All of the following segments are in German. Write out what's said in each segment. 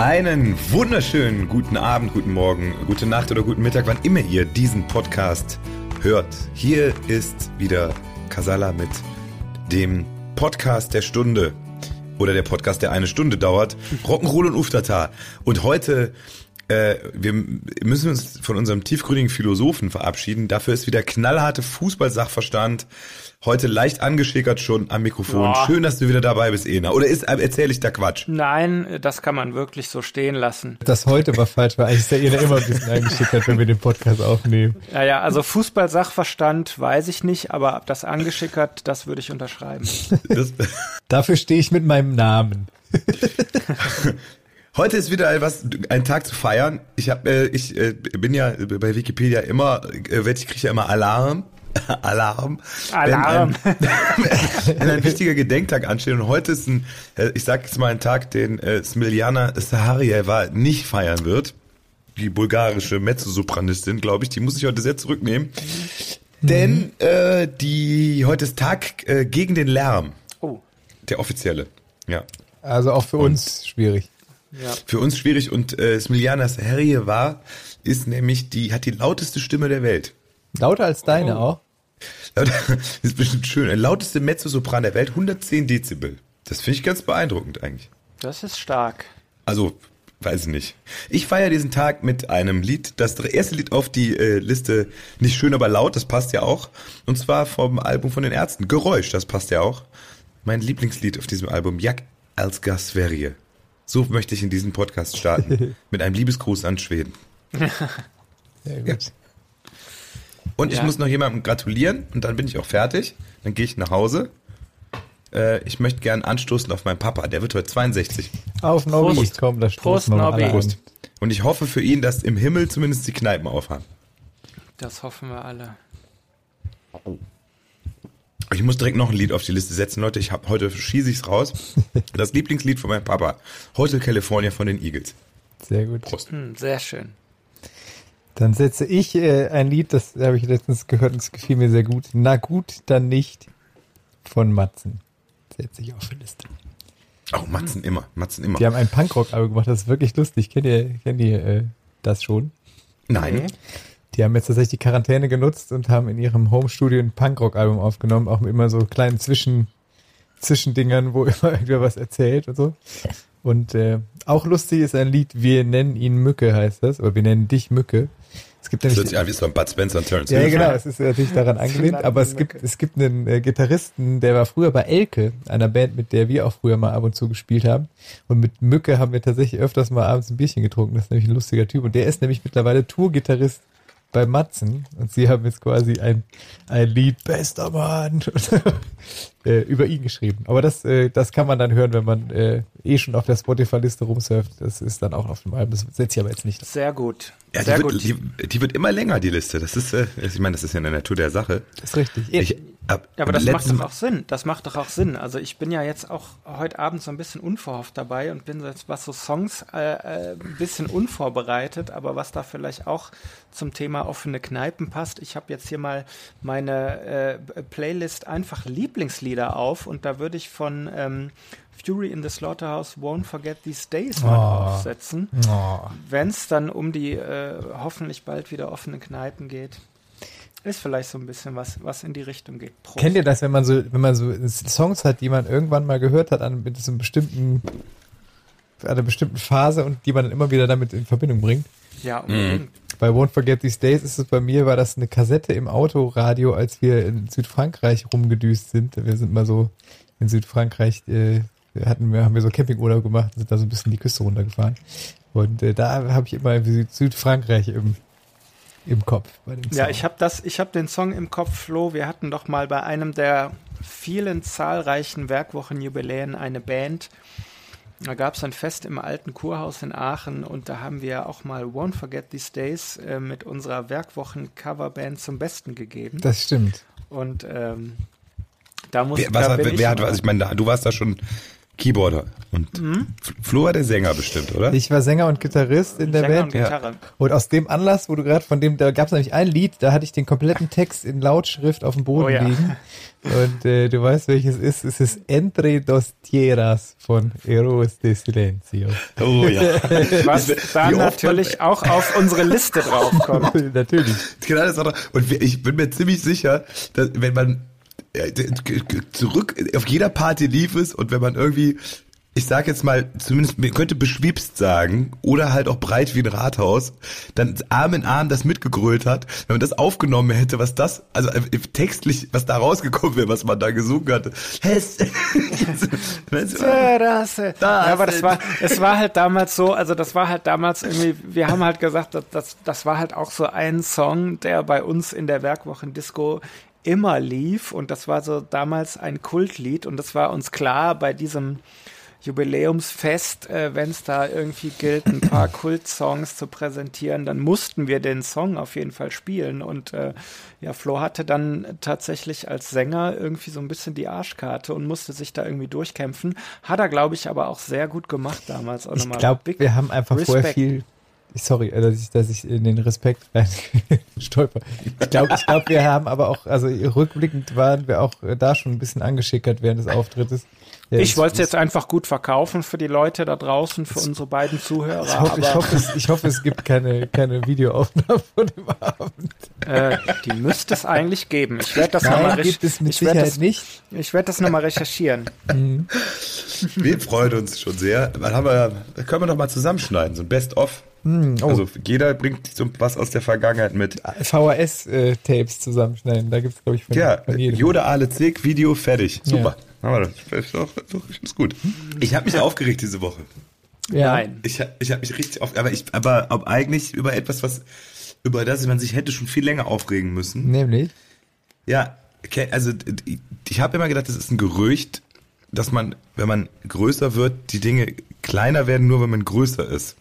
Einen wunderschönen guten Abend, guten Morgen, gute Nacht oder guten Mittag, wann immer ihr diesen Podcast hört. Hier ist wieder Kasala mit dem Podcast der Stunde oder der Podcast, der eine Stunde dauert. Rock'n'Roll und Uftata. Und heute äh, wir müssen uns von unserem tiefgründigen Philosophen verabschieden. Dafür ist wieder knallharte Fußballsachverstand. Heute leicht angeschickert schon am Mikrofon. Boah. Schön, dass du wieder dabei bist, Ena. Oder ist, erzähle ich da Quatsch? Nein, das kann man wirklich so stehen lassen. Das heute war falsch, weil eigentlich ist der Eder immer ein bisschen eingeschickert, wenn wir den Podcast aufnehmen. Ja, ja, also Fußball-Sachverstand weiß ich nicht, aber das angeschickert, das würde ich unterschreiben. Das, Dafür stehe ich mit meinem Namen. Heute ist wieder was, ein Tag zu feiern. Ich hab, äh, ich äh, bin ja bei Wikipedia immer, äh, ich kriege ja immer Alarm. Alarm. Alarm. Wenn ein, wenn ein wichtiger Gedenktag ansteht. Und heute ist ein, ich sag jetzt mal ein Tag, den äh, Smiljana Saharieva nicht feiern wird. Die bulgarische Mezzosopranistin, glaube ich, die muss ich heute sehr zurücknehmen. Denn äh, die heute ist Tag äh, gegen den Lärm, Oh, der offizielle. Ja. Also auch für uns schwierig. ja. Für uns schwierig und äh, Smiljana Saharieva ist nämlich die, hat die lauteste Stimme der Welt. Lauter als deine auch. Das ist bestimmt schön. Ein lauteste Mezzosopran der Welt, 110 Dezibel. Das finde ich ganz beeindruckend eigentlich. Das ist stark. Also, weiß ich nicht. Ich feiere diesen Tag mit einem Lied, das erste Lied auf die äh, Liste, nicht schön, aber laut, das passt ja auch. Und zwar vom Album von den Ärzten. Geräusch, das passt ja auch. Mein Lieblingslied auf diesem Album, Jak als Gasverje. So möchte ich in diesen Podcast starten. mit einem Liebesgruß an Schweden. Sehr gut. Und ich Ja. muss noch jemandem gratulieren und dann bin ich auch fertig. Dann gehe ich nach Hause. Äh, ich möchte gern anstoßen auf meinen Papa. Der wird heute 62. Auf Nobby. Prost. Komm, da Prost, Nobby. Prost. Und ich hoffe für ihn, dass im Himmel zumindest die Kneipen aufhaben. Das hoffen wir alle. Ich muss direkt noch ein Lied auf die Liste setzen, Leute. Ich habe heute schieße ich's raus. Das Lieblingslied von meinem Papa. Hotel California von den Eagles. Sehr gut. Prost. Hm, sehr schön. Dann setze ich äh, ein Lied, das habe ich letztens gehört und es gefiel mir sehr gut. Na gut, dann nicht von Matzen. Setze ich auf die Liste. Oh, Matzen immer. Matzen immer. Die haben ein Punkrock-Album gemacht, das ist wirklich lustig. Kennt ihr, kennt ihr äh, das schon? Nein. Die haben jetzt tatsächlich die Quarantäne genutzt und haben in ihrem Homestudio ein Punkrock-Album aufgenommen, auch mit immer so kleinen Zwischen, Zwischendingern, wo immer irgendwer was erzählt und so. Und äh, auch lustig ist ein Lied, wir nennen ihn Mücke, heißt das, oder wir nennen dich Mücke. Es gibt Das nämlich hört sich an wie so ein Bud Spencer und Terence ja, genau, es ist natürlich daran angelehnt, aber es gibt, es gibt einen äh, Gitarristen, der war früher bei Elke, einer Band, mit der wir auch früher mal ab und zu gespielt haben. Und mit Mücke haben wir tatsächlich öfters mal abends ein Bierchen getrunken. Das ist nämlich ein lustiger Typ. Und der ist nämlich mittlerweile Tourgitarrist bei Matzen. Und sie haben jetzt quasi ein, ein Lied, bester Mann, äh, über ihn geschrieben. Aber das, äh, das kann man dann hören, wenn man äh, eh schon auf der Spotify-Liste rumsurft. Das ist dann auch auf dem Album. Das setze ich aber jetzt nicht. Sehr gut. Ja, die sehr wird, gut. die, die wird immer länger, die Liste. Das ist, äh, ich meine, das ist ja in der Natur der Sache. Das ist richtig. Ich, Ja, aber das macht doch auch Sinn. Das macht doch auch Sinn. Also ich bin ja jetzt auch heute Abend so ein bisschen unverhofft dabei und bin jetzt, was so Songs äh, äh, ein bisschen unvorbereitet, aber was da vielleicht auch zum Thema offene Kneipen passt. Ich habe jetzt hier mal meine äh, Playlist einfach Lieblingslieder auf und da würde ich von ähm, Fury in the Slaughterhouse Won't Forget These Days mal Oh. aufsetzen, Oh. wenn es dann um die äh, hoffentlich bald wieder offenen Kneipen geht. Ist vielleicht so ein bisschen was, was in die Richtung geht. Prost. Kennt ihr das, wenn man so, wenn man so Songs hat, die man irgendwann mal gehört hat an mit so einem bestimmten, einer bestimmten Phase und die man dann immer wieder damit in Verbindung bringt? Ja, unbedingt. Bei Won't Forget These Days ist es bei mir, war das eine Kassette im Autoradio, als wir in Südfrankreich rumgedüst sind. Wir sind mal so in Südfrankreich, äh, hatten wir, haben wir so Campingurlaub gemacht, sind da so ein bisschen die Küste runtergefahren. Und äh, da habe ich immer Süd Südfrankreich im, im Kopf bei dem Song. Ja, ich habe das, ich habe den Song im Kopf, Flo. Wir hatten doch mal bei einem der vielen zahlreichen Werkwochenjubiläen eine Band. Da gab es ein Fest im alten Kurhaus in Aachen und da haben wir auch mal Won't Forget These Days äh, mit unserer Werkwochen-Coverband zum Besten gegeben. Das stimmt. Und ähm, da muss Wer, was, da hat- bin wer, ich hat mal- was? Ich meine, du warst da schon Keyboarder und Mhm. Flo war der Sänger bestimmt, oder? Ich war Sänger und Gitarrist in der Sänger Band. und Gitarre. Und aus dem Anlass, wo du gerade von dem, da gab es nämlich ein Lied, da hatte ich den kompletten Text in Lautschrift auf dem Boden Oh ja. liegen. Und äh, du weißt, welches ist. Es ist Entre dos Tierras von Eros de Silencio. Oh ja. Was man- natürlich auch auf unsere Liste draufkommt. Natürlich. Genau das auch. Und ich bin mir ziemlich sicher, dass wenn man zurück auf jeder Party lief es und wenn man irgendwie ich sag jetzt mal, zumindest man könnte beschwipst sagen oder halt auch breit wie ein Rathaus, dann Arm in Arm das mitgegrölt hat, wenn man das aufgenommen hätte, was das, also äh, textlich, was da rausgekommen wäre, was man da gesungen hatte. Hess. Terrasse. Ja, aber das war, es war halt damals so, also das war halt damals irgendwie, wir haben halt gesagt, das, das, das war halt auch so ein Song, der bei uns in der Werkwochendisco immer lief und das war so damals ein Kultlied und das war uns klar bei diesem Jubiläumsfest, äh, wenn es da irgendwie gilt, ein paar Kultsongs zu präsentieren, dann mussten wir den Song auf jeden Fall spielen. Und äh, ja, Flo hatte dann tatsächlich als Sänger irgendwie so ein bisschen die Arschkarte und musste sich da irgendwie durchkämpfen. Hat er, glaube ich, aber auch sehr gut gemacht damals. Auch Ich glaube, wir haben einfach vorher Respekt. viel. Sorry, äh, dass ich, dass ich in den Respekt rein stolper. Ich glaube, ich glaube, wir haben aber auch, also rückblickend waren wir auch äh, da schon ein bisschen angeschickert während des Auftrittes. Ja, Ich wollte es jetzt einfach gut verkaufen für die Leute da draußen, für unsere beiden Zuhörer. Ich hoffe, ich, hoffe, es, ich hoffe, es gibt keine, keine Videoaufnahmen von dem Abend. äh, die müsste es eigentlich geben. Ich werde das nochmal Nein, gibt es mit ich werd Sicherheit das, nicht. Ich werde das nochmal recherchieren. Wir freuen uns schon sehr. Dann haben wir, können wir noch mal zusammenschneiden, so ein Best-of. Oh. Also jeder bringt so was aus der Vergangenheit mit. VHS-Tapes äh, zusammenschneiden. Da gibt es, glaube ich, von, Ja, von jedem. Yoda Ale Zick, Video fertig. Super. Haben wir das. Ist doch, ist doch, ist gut. Ich habe mich aufgeregt diese Woche. ja. Nein. Ich, hab- ich habe mich richtig auf, aber ich, aber ob eigentlich über etwas, was über das man sich hätte schon viel länger aufregen müssen. Nämlich. Ja, okay, also ich, ich habe immer gedacht, das ist ein Gerücht, dass man, wenn man größer wird, die Dinge kleiner werden, nur wenn man größer ist.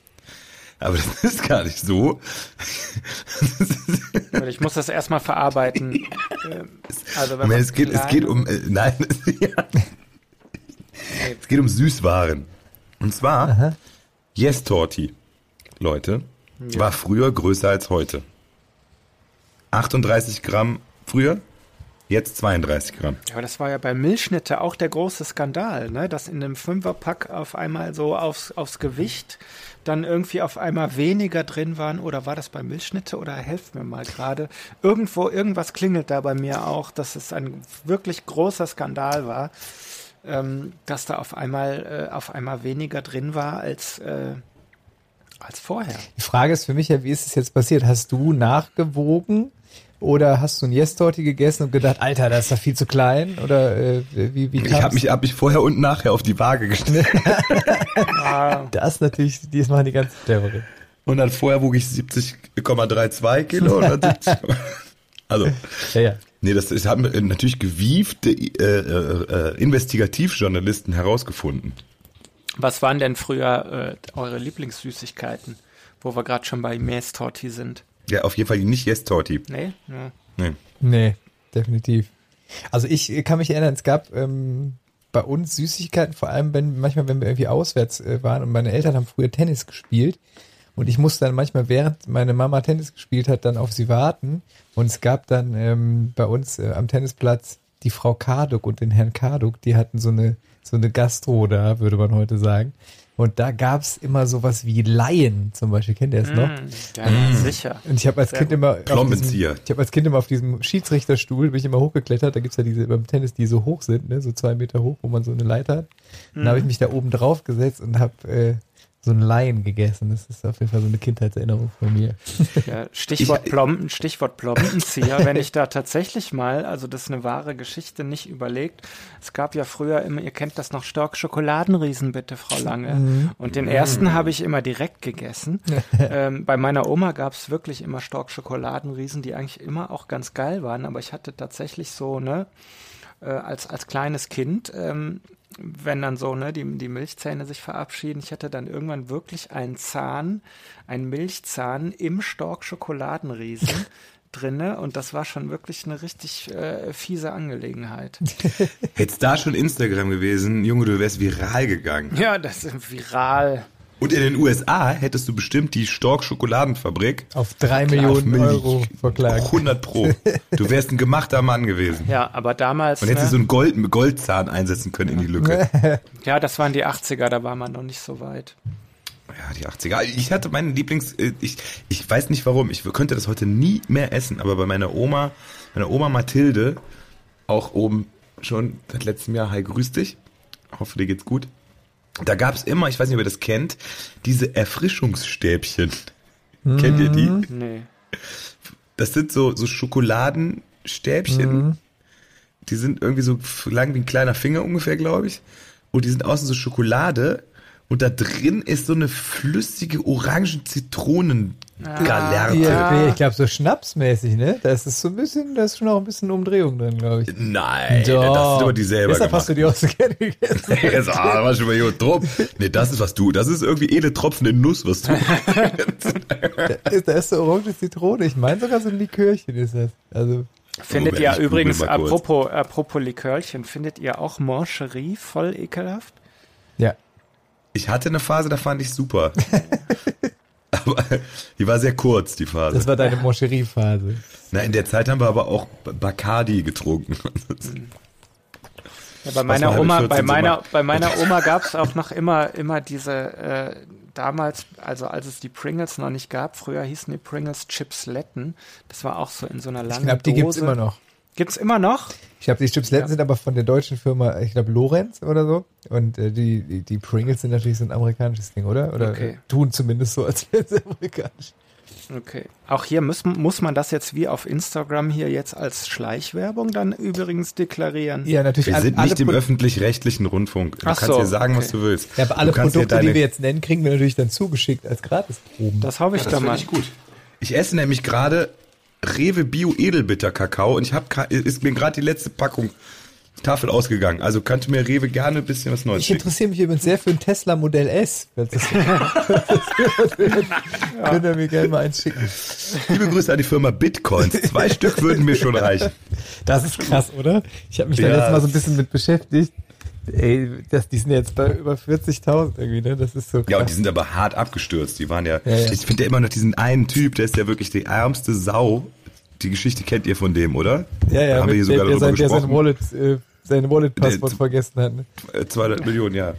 Aber das ist gar nicht so. Ich muss das erstmal verarbeiten. Ähm, Also wenn man es geht, es geht um, äh, nein, ja. es geht um Süßwaren. Und zwar, Yes Torti, Leute, war früher größer als heute. 38 Gramm früher, jetzt 32 Gramm. Ja, aber das war ja bei Milchschnitte auch der große Skandal, ne? dass in einem Fünferpack auf einmal so aufs, aufs Gewicht dann irgendwie auf einmal weniger drin waren. Oder war das bei Milchschnitte? Oder helft mir mal gerade. Irgendwo, irgendwas klingelt da bei mir auch, dass es ein wirklich großer Skandal war, ähm, dass da auf einmal, äh, auf einmal weniger drin war als, äh, als vorher. Die Frage ist für mich ja, wie ist es jetzt passiert? Hast du nachgewogen oder hast du ein Yes-Torti gegessen und gedacht, Alter, das ist doch viel zu klein? Oder äh, wie, wie Ich habe mich, hab mich vorher und nachher auf die Waage gestellt. Ah, Das natürlich, die machen die ganzen clevere. Und dann vorher wog ich 70,32 Kilo. Und dann 70, also, Ja, ja. nee, das, das haben äh, natürlich gewiefte äh, äh, äh, Investigativjournalisten herausgefunden. was waren denn früher äh, eure Lieblingssüßigkeiten, wo wir gerade schon bei Mästorti sind? Ja, auf jeden Fall nicht Yes Torti. Nee? Ja. Nee. Nee, definitiv. Also ich kann mich erinnern, es gab ähm, bei uns Süßigkeiten, vor allem wenn manchmal, wenn wir irgendwie auswärts äh, waren und meine Eltern haben früher Tennis gespielt und ich musste dann manchmal, während meine Mama Tennis gespielt hat, dann auf sie warten und es gab dann ähm, bei uns äh, am Tennisplatz die Frau Karduk und den Herrn Karduk, die hatten so eine so eine Gastro da, würde man heute sagen. Und da gab's immer sowas wie Laien zum Beispiel. Kennt ihr es noch? Mm, ja, sicher. Und ich habe als Kind immer diesem, ich habe als Kind immer auf diesem Schiedsrichterstuhl bin ich immer hochgeklettert. Da gibt's ja diese beim Tennis, die so hoch sind, ne, so zwei Meter hoch, wo man so eine Leiter hat. Dann habe ich mich da oben drauf gesetzt und habe äh, so ein Laien gegessen. Das ist auf jeden Fall so eine Kindheitserinnerung von mir. Ja, Stichwort, Ich- Plomben, Stichwort Plombenzieher, wenn ich da tatsächlich mal, also das ist eine wahre Geschichte, nicht überlegt. Es gab ja früher immer, ihr kennt das noch, Stork Schokoladenriesen, bitte, Frau Lange. Und den ersten habe ich immer direkt gegessen. ähm, bei meiner Oma gab es wirklich immer Stork Schokoladenriesen, die eigentlich immer auch ganz geil waren, aber ich hatte tatsächlich so, ne, äh, als, als kleines Kind, ähm, wenn dann so, ne, die, die Milchzähne sich verabschieden, ich hatte dann irgendwann wirklich einen Zahn, einen Milchzahn im Stork Schokoladenriesen drinne und das war schon wirklich eine richtig äh, fiese Angelegenheit. Hättest da schon Instagram gewesen, Junge, du wärst viral gegangen. ja, das ist viral. Und in den USA hättest du bestimmt die Stork Schokoladenfabrik Auf drei auf Millionen Milch- Euro verklagt. 100 pro. Du wärst ein gemachter Mann gewesen. Ja, aber damals, Und hättest ne, so einen Gold, Goldzahn einsetzen können in die Lücke. ja, das waren die 80er, da war man noch nicht so weit. Ja, die 80er. Ich hatte meinen Lieblings, äh, ich, ich weiß nicht warum, ich könnte das heute nie mehr essen, aber bei meiner Oma, meiner Oma Mathilde, auch oben schon seit letztem Jahr, hi, grüß dich. Hoffe, dir geht's gut. Da gab's immer, ich weiß nicht, ob ihr das kennt, diese Erfrischungsstäbchen. Kennt ihr die? Nee. Das sind so, so Schokoladenstäbchen. Die sind irgendwie so lang wie ein kleiner Finger ungefähr, glaube ich. Und die sind außen so Schokolade. Und da drin ist so eine flüssige Orangen-Zitronen-Galerte. Ja, ich glaube so schnapsmäßig, ne? Da ist es so ein bisschen, da ist schon auch ein bisschen Umdrehung drin, glaube ich. Nein, das sind aber die selber Deshalb hast du die auch so gerne gegessen. Jetzt, ah, war schon mal hier drauf. Nee, das ist was du. Das ist irgendwie edle Tropfen in Nuss, was du. Da ist, da ist so orange Zitrone. Ich meine sogar so ein Likörchen ist das. Also, Findet Moment, ihr übrigens, apropos, apropos Likörchen, findet ihr auch Mancherie voll ekelhaft? Ich hatte eine Phase, da fand ich super. Aber die war sehr kurz, die Phase. Das war deine Moncherie-Phase. Na, in der Zeit haben wir aber auch Bacardi getrunken. Ja, bei meiner Oma, 14 bei meiner, bei meiner Oma gab es auch noch immer, immer diese, äh, damals, also als es die Pringles noch nicht gab, früher hießen die Pringles Chipsletten. Das war auch so in so einer langen Ich glaube, die Dose. gibt's immer noch. Gibt's immer noch? Ich glaube, die Chipsletten Ja. sind aber von der deutschen Firma, ich glaube, Lorenz oder so. Und äh, die, die, die Pringles sind natürlich so ein amerikanisches Ding, oder? Oder Okay. tun zumindest so, als wären sie amerikanisch. Okay. Auch hier muss, muss man das jetzt wie auf Instagram hier jetzt als Schleichwerbung dann übrigens deklarieren. Ja, natürlich. Wir alle- sind nicht im öffentlich-rechtlichen Rundfunk. Du Ach kannst so, dir sagen, okay. was du willst. Ja, aber alle Produkte, die wir jetzt nennen, kriegen wir natürlich dann zugeschickt als Gratisproben. Das hoffe ich Das doch finde mal. ich gut. Ich esse nämlich gerade Rewe Bio Edelbitter Kakao und ich habe ist mir gerade die letzte Packung Tafel ausgegangen. Also könnte mir Rewe gerne ein bisschen was Neues Ich interessiere mich übrigens sehr für ein Tesla Modell S. Falls das Könnt ihr mir gerne mal eins schicken. Liebe Grüße an die Firma Bitcoins. Zwei Stück würden mir schon reichen. Das ist krass, oder? Ich habe mich da Ja. letztes Mal so ein bisschen mit beschäftigt. Ey, das, die sind jetzt bei über 40.000 irgendwie, ne? Das ist so krass. Ja, und die sind aber hart abgestürzt. Die waren ja, Ja, ja. ich finde ja immer noch diesen einen Typ, der ist ja wirklich die ärmste Sau. Die Geschichte kennt ihr von dem, oder? ja, ja, Da haben wir hier sogar der, der, darüber sein, der sein gesprochen. Wallet, äh, sein Wallet-Passwort Der- vergessen hat. Ne? Äh, 200 Millionen, ja.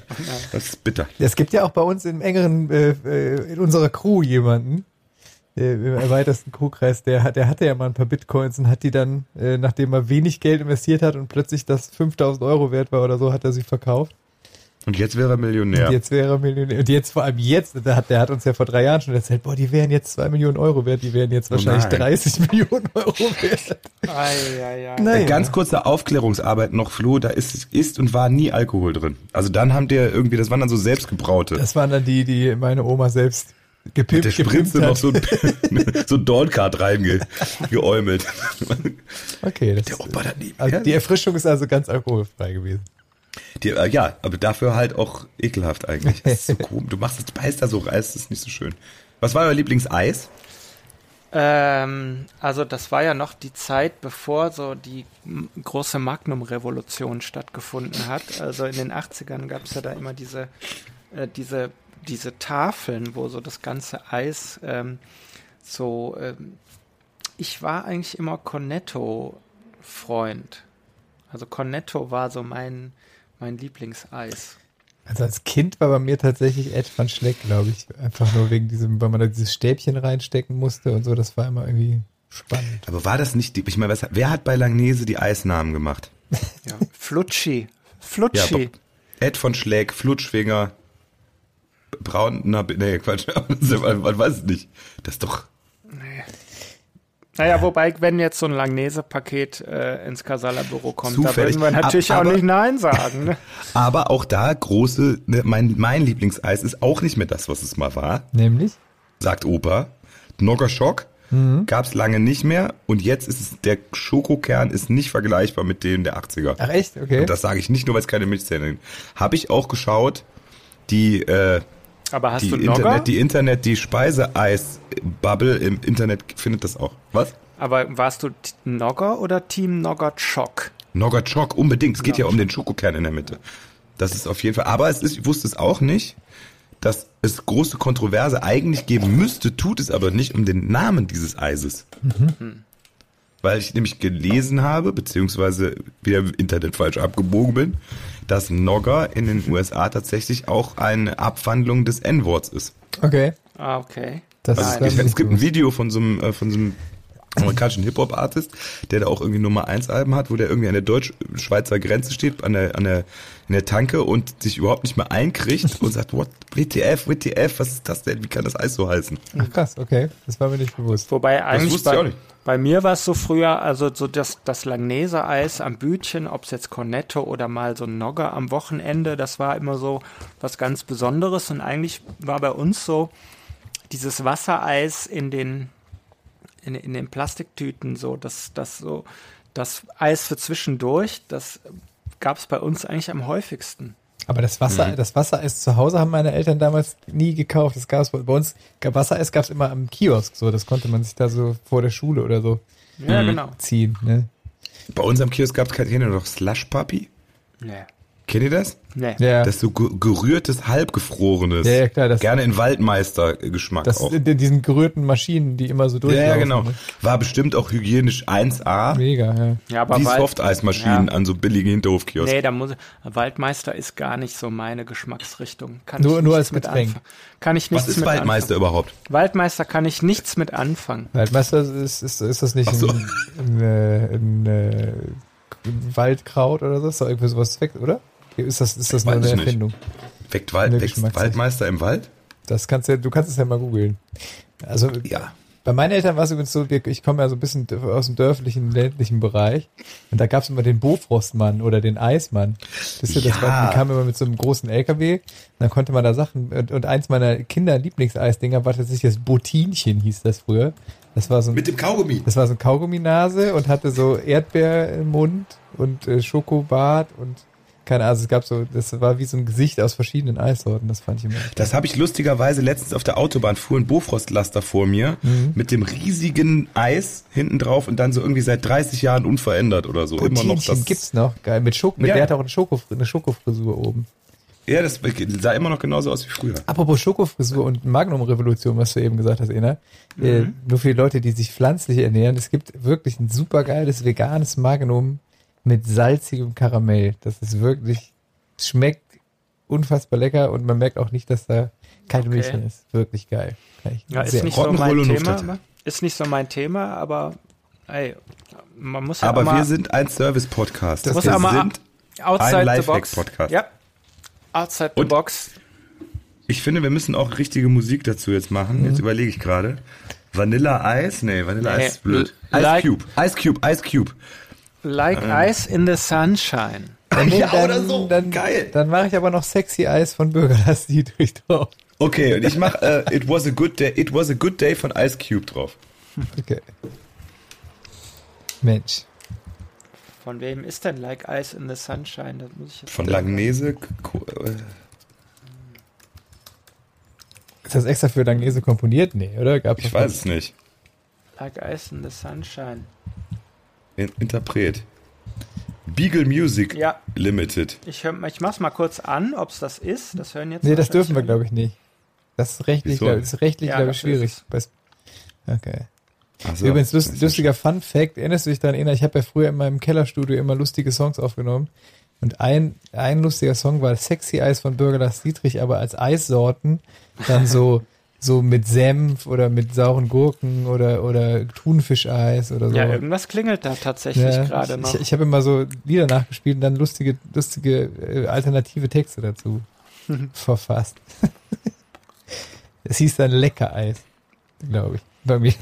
Das ist bitter. Es gibt ja auch bei uns im engeren, äh, äh, in unserer Crew jemanden, äh, im erweitersten Crewkreis, der, hat- der hatte ja mal ein paar Bitcoins und hat die dann, äh, nachdem er wenig Geld investiert hat und plötzlich das 5000 Euro wert war oder so, hat er sie verkauft. Und jetzt wäre er Millionär. Und jetzt wäre er Millionär. Und jetzt vor allem jetzt, der hat, der hat uns ja vor drei Jahren schon erzählt, boah, die wären jetzt zwei Millionen Euro wert, die wären jetzt Oh wahrscheinlich nein. 30 Millionen Euro wert. Ei, ei, ei. Naja. Äh, Ganz kurze Aufklärungsarbeit noch, Flo, da ist, ist und war nie Alkohol drin. Also dann haben der irgendwie, das waren dann so selbstgebraute. Das waren dann die, die meine Oma selbst gepimpt, der Spritze noch so ein, so ein Dorncard reingeäumelt. okay, das, Der Opa daneben. also ja, die Erfrischung ist also ganz alkoholfrei gewesen. die, äh, ja, aber dafür halt auch ekelhaft eigentlich. Das ist so komisch. Du machst es, beißt da so rein, das ist nicht so schön. Was war euer Lieblingseis? Ähm, also das war ja noch die Zeit, bevor so die große Magnum-Revolution stattgefunden hat. Also in den 80ern gab es ja da immer diese, äh, diese, diese Tafeln, wo so das ganze Eis ähm, so. Ähm, ich war eigentlich immer Cornetto-Freund. Also Cornetto war so mein, mein Lieblingseis. Also als Kind war bei mir tatsächlich Ed van Schleck, glaube ich. Einfach nur wegen diesem, weil man da dieses Stäbchen reinstecken musste und so. Das war immer irgendwie spannend. Aber war das nicht, die- ich meine, was, wer hat bei Langnese die Eisnamen gemacht? Ja. Flutschi. Ja, Flutschi. Bob- Ed von Schläg, Flutschfinger, braun, na, nee, Quatsch, man weiß es nicht. Das ist doch, Naja, wobei, wenn jetzt so ein Langnese-Paket äh, ins Casala-Büro kommt, Zufällig. da würden wir natürlich Ab- auch aber- nicht Nein sagen. Ne? aber auch da große, ne, mein, mein Lieblingseis ist auch nicht mehr das, was es mal war, Nämlich? sagt Opa. Nogger Schock Mhm. gab's lange nicht mehr und jetzt ist es, der Schokokern ist nicht vergleichbar mit dem der 80er. Ach echt? Okay. Und das sage ich nicht nur, weil es keine Milchzähne sind. Habe ich auch geschaut, die, äh, Aber hast die du Nogger? Internet, die Internet, die Speiseeis-Bubble im Internet findet das auch. Was? Aber warst du Nogger oder Team Nogger Schock? Nogger Choc, unbedingt. Es geht ja um den Schokokern in der Mitte. Das ist auf jeden Fall. Aber es ist, ich wusste es auch nicht, dass es große Kontroverse eigentlich geben müsste, tut es aber nicht um den Namen dieses Eises. Weil ich nämlich gelesen habe, beziehungsweise wieder im Internet falsch abgebogen bin, dass Nogger in den USA tatsächlich auch eine Abwandlung des N-Worts ist. Okay. Ah, okay. Das Also ist gibt, es gibt ein. Video von so einem, äh, von so einem amerikanischen Hip-Hop-Artist, der da auch irgendwie Nummer 1 Alben hat, wo der irgendwie an der deutsch-schweizer Grenze steht, an der, an der, in der Tanke und sich überhaupt nicht mehr einkriegt und sagt, what, WTF, WTF, was ist das denn? Wie kann das Eis so heißen? Ach krass, okay. Das war mir nicht bewusst. Wobei eigentlich wusste ich auch bei, nicht. bei mir war es so früher, also so das, das Langnese-Eis am Bütchen, ob es jetzt Cornetto oder mal so ein Nogger am Wochenende, das war immer so was ganz Besonderes und eigentlich war bei uns so dieses Wassereis in den in, in den Plastiktüten so, das, das so, das Eis für zwischendurch, das gab es bei uns eigentlich am häufigsten. Aber das Wasser, Mhm. das Wassereis zu Hause haben meine Eltern damals nie gekauft. Das gab's bei bei uns, gab Wassereis gab's immer am Kiosk, so. Das konnte man sich da so vor der Schule oder so Ja, genau. ziehen, ne? Bei uns am Kiosk gab es keine noch Slush Puppy. Nee. Kennt ihr das? Nee. Ja. Das ist so ge- gerührtes, halbgefrorenes. Ja, ja, klar, das- Gerne in Waldmeister-Geschmack Das auch. in diesen gerührten Maschinen, die immer so Ja, durchlaufen. ja, genau. Ne? War bestimmt auch hygienisch 1A. Mega, ja. Ja, aber Wie Softeismaschinen Ja. an so billigen Hinterhofkiosken. Nee, da muss Waldmeister ist gar nicht so meine Geschmacksrichtung. Kann Nur- ich nur als mit Getränk. anfangen. Kann ich nichts Was ist mit Waldmeister anfangen. überhaupt? Waldmeister kann ich nichts mit anfangen. Waldmeister ist, ist, ist das nicht so. ein, ein, äh, ein, äh, ein Waldkraut oder so? Ist doch irgendwie sowas weg, oder? Ist das, ist das nur eine nicht. Erfindung? Weckt Wald, wächst. Waldmeister im Wald? Das kannst du, du kannst es ja mal googeln. Also, Ja. Bei meinen Eltern war es übrigens so, ich komme ja so ein bisschen aus dem dörflichen, ländlichen Bereich. Und da gab es immer den Bofrostmann oder den Eismann. Wisst ihr, das Ja. war, die kamen immer mit so einem großen LKW. Und dann konnte man da Sachen, und, und eins meiner Kinder-Lieblingseisdinger war tatsächlich das Botinchen, hieß das früher. Das war so ein, Mit dem Kaugummi. das war so ein Kaugumminase und hatte so Erdbeer im Mund und äh, Schokobad und keine Ahnung, es gab so, das war wie so ein Gesicht aus verschiedenen Eissorten. Das fand ich immer. Das habe ich lustigerweise letztens auf der Autobahn fuhr ein Bofrostlaster vor mir Mhm. mit dem riesigen Eis hinten drauf und dann so irgendwie seit 30 Jahren unverändert oder so. Immer noch das. gibt's noch, geil. Mit Schoko, mit Ja. der hat auch eine, Schoko, eine Schokofrisur oben. Ja, das sah immer noch genauso aus wie früher. Apropos Schokofrisur und Magnum-Revolution, was du eben gesagt hast, Ena. Äh, nur für die Leute, die sich pflanzlich ernähren, es gibt wirklich ein supergeiles veganes Magnum mit salzigem Karamell. Das ist wirklich, es schmeckt unfassbar lecker und man merkt auch nicht, dass da keine Milch Okay. drin ist. Wirklich geil. Ja, ist nicht so mein Thema. Ist nicht so mein Thema, aber ey, man muss ja Aber mal wir sind ein Service-Podcast. muss wir auch mal sind outside ein the box. Lifehack-Podcast. Ja. Outside the Und- box. Ich finde, wir müssen auch richtige Musik dazu jetzt machen. Jetzt überlege ich gerade. Vanilla Eis? Nee, Vanilla Nee, Eis ist blöd. Ice like- Cube. Ice Cube. Ice Cube. Like ice in the sunshine. Ja, oder so. Dann, Geil. Dann mache ich aber noch Sexy Eis von Bürgerlass Dietrich drauf. Okay, und ich mach äh, It was a good day. It was a good day von Ice Cube drauf. Okay. Mensch. Von wem ist denn Like Ice in the Sunshine? Das muss ich jetzt Von Langnese. Äh, Ist das extra für Langnese komponiert? Nee, oder? Gab's Ich weiß es nicht. Like Ice in the Sunshine. In Interpret. Beagle Music Ja. Limited. Ich, hör, ich mach's mal kurz an, ob's das ist. Das hören jetzt Nee, das dürfen wir, glaube ich, nicht. Das ist rechtlich, glaub, Ja, glaube ich, dafür schwierig. ist Weiß- Okay. So. Übrigens, lust, lustiger Fun Fact, erinnerst du dich daran, Ena, ich habe ja früher in meinem Kellerstudio immer lustige Songs aufgenommen. Und ein, ein lustiger Song war Sexy Eis von Bürgerlass Dietrich, aber als Eissorten dann so, so mit Senf oder mit sauren Gurken oder, oder Thunfischeis oder so. Ja, irgendwas klingelt da tatsächlich Ja, gerade noch. Ich, ich habe immer so Lieder nachgespielt und dann lustige, lustige äh, alternative Texte dazu verfasst. Es hieß dann Leckereis, glaube ich, bei mir.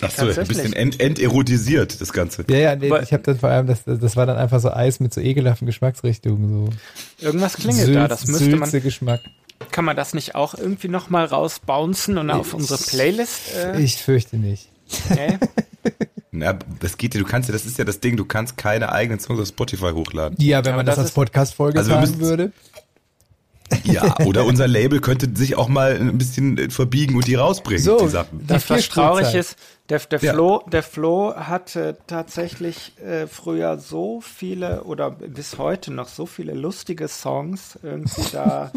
Ach so, ein bisschen ent, enterotisiert, das Ganze. Ja, ja, nee, ich habe dann vor allem, das, das war dann einfach so Eis mit so ekelhaften Geschmacksrichtungen, so Irgendwas klingelt da. Das müsste man. Geschmack. Kann man das nicht auch irgendwie nochmal rausbouncen und auf unsere Playlist? Äh, Ich fürchte nicht. nee? Na, das geht ja, du kannst ja, das ist ja das Ding, du kannst keine eigenen Songs auf Spotify hochladen. Ja, wenn Aber man das, das als Podcast-Folge Also sagen würde. Ja, oder unser Label könnte sich auch mal ein bisschen verbiegen und die rausbringen, So, die Sachen. Das, was traurig ist, der, der, Ja. Flo, der Flo hatte tatsächlich äh, früher so viele oder bis heute noch so viele lustige Songs irgendwie da